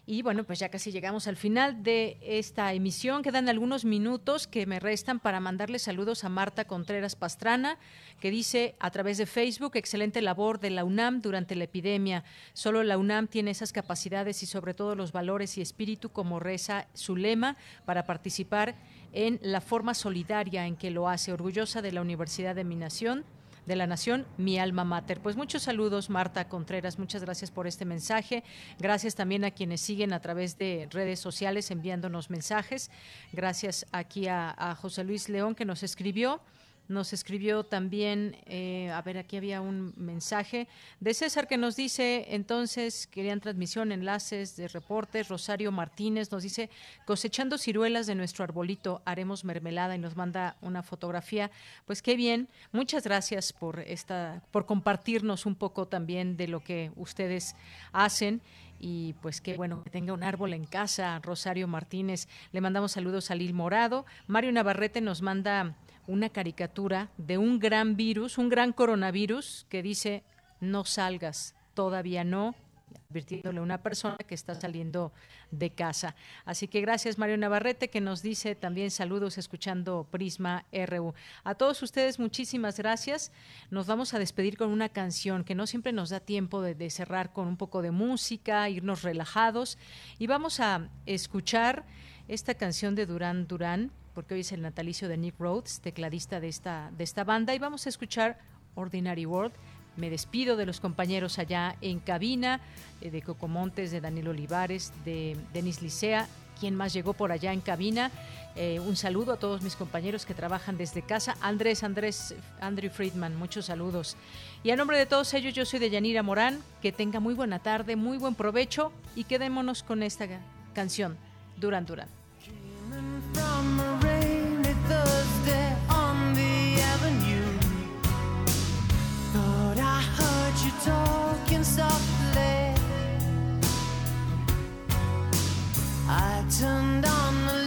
Y bueno, pues ya casi llegamos al final de esta emisión. Quedan algunos minutos que me restan para mandarle saludos a Marta Contreras Pastrana, que dice a través de Facebook, excelente labor de la UNAM durante la epidemia. Solo la UNAM tiene esas capacidades y sobre todo los valores y espíritu como reza su lema para participar en la forma solidaria en que lo hace. Orgullosa de la Universidad de mi nación de la Nación, mi alma mater. Pues muchos saludos, Marta Contreras, muchas gracias por este mensaje. Gracias también a quienes siguen a través de redes sociales enviándonos mensajes. Gracias aquí a, José Luis León que nos escribió. Nos escribió también, eh, a ver, aquí había un mensaje de César que nos dice, entonces, querían transmisión, enlaces de reportes. Rosario Martínez nos dice, cosechando ciruelas de nuestro arbolito, haremos mermelada y nos manda una fotografía. Pues qué bien, muchas gracias por, esta, por compartirnos un poco también de lo que ustedes hacen y pues qué bueno que tenga un árbol en casa, Rosario Martínez. Le mandamos saludos a Lil Morado. Mario Navarrete nos manda una caricatura de un gran virus, un gran coronavirus que dice no salgas, todavía no, advirtiéndole a una persona que está saliendo de casa. Así que gracias Mario Navarrete que nos dice también saludos escuchando Prisma RU. A todos ustedes muchísimas gracias. Nos vamos a despedir con una canción que no siempre nos da tiempo de, cerrar con un poco de música, irnos relajados y vamos a escuchar esta canción de Durán Durán porque hoy es el natalicio de Nick Rhodes, tecladista de esta, de esta banda, y vamos a escuchar Ordinary World. Me despido de los compañeros allá en cabina, eh, de Coco Montes, de Daniel Olivares, de Denis Licea, quien más llegó por allá en cabina. Eh, un saludo a todos mis compañeros que trabajan desde casa. Andrés, Andrés, Andrew Friedman, muchos saludos. Y a nombre de todos ellos, yo soy de Yanira Morán. Que tenga muy buena tarde, muy buen provecho y quedémonos con esta canción, Duran Duran. Softly. I heard you talking soft I turned on the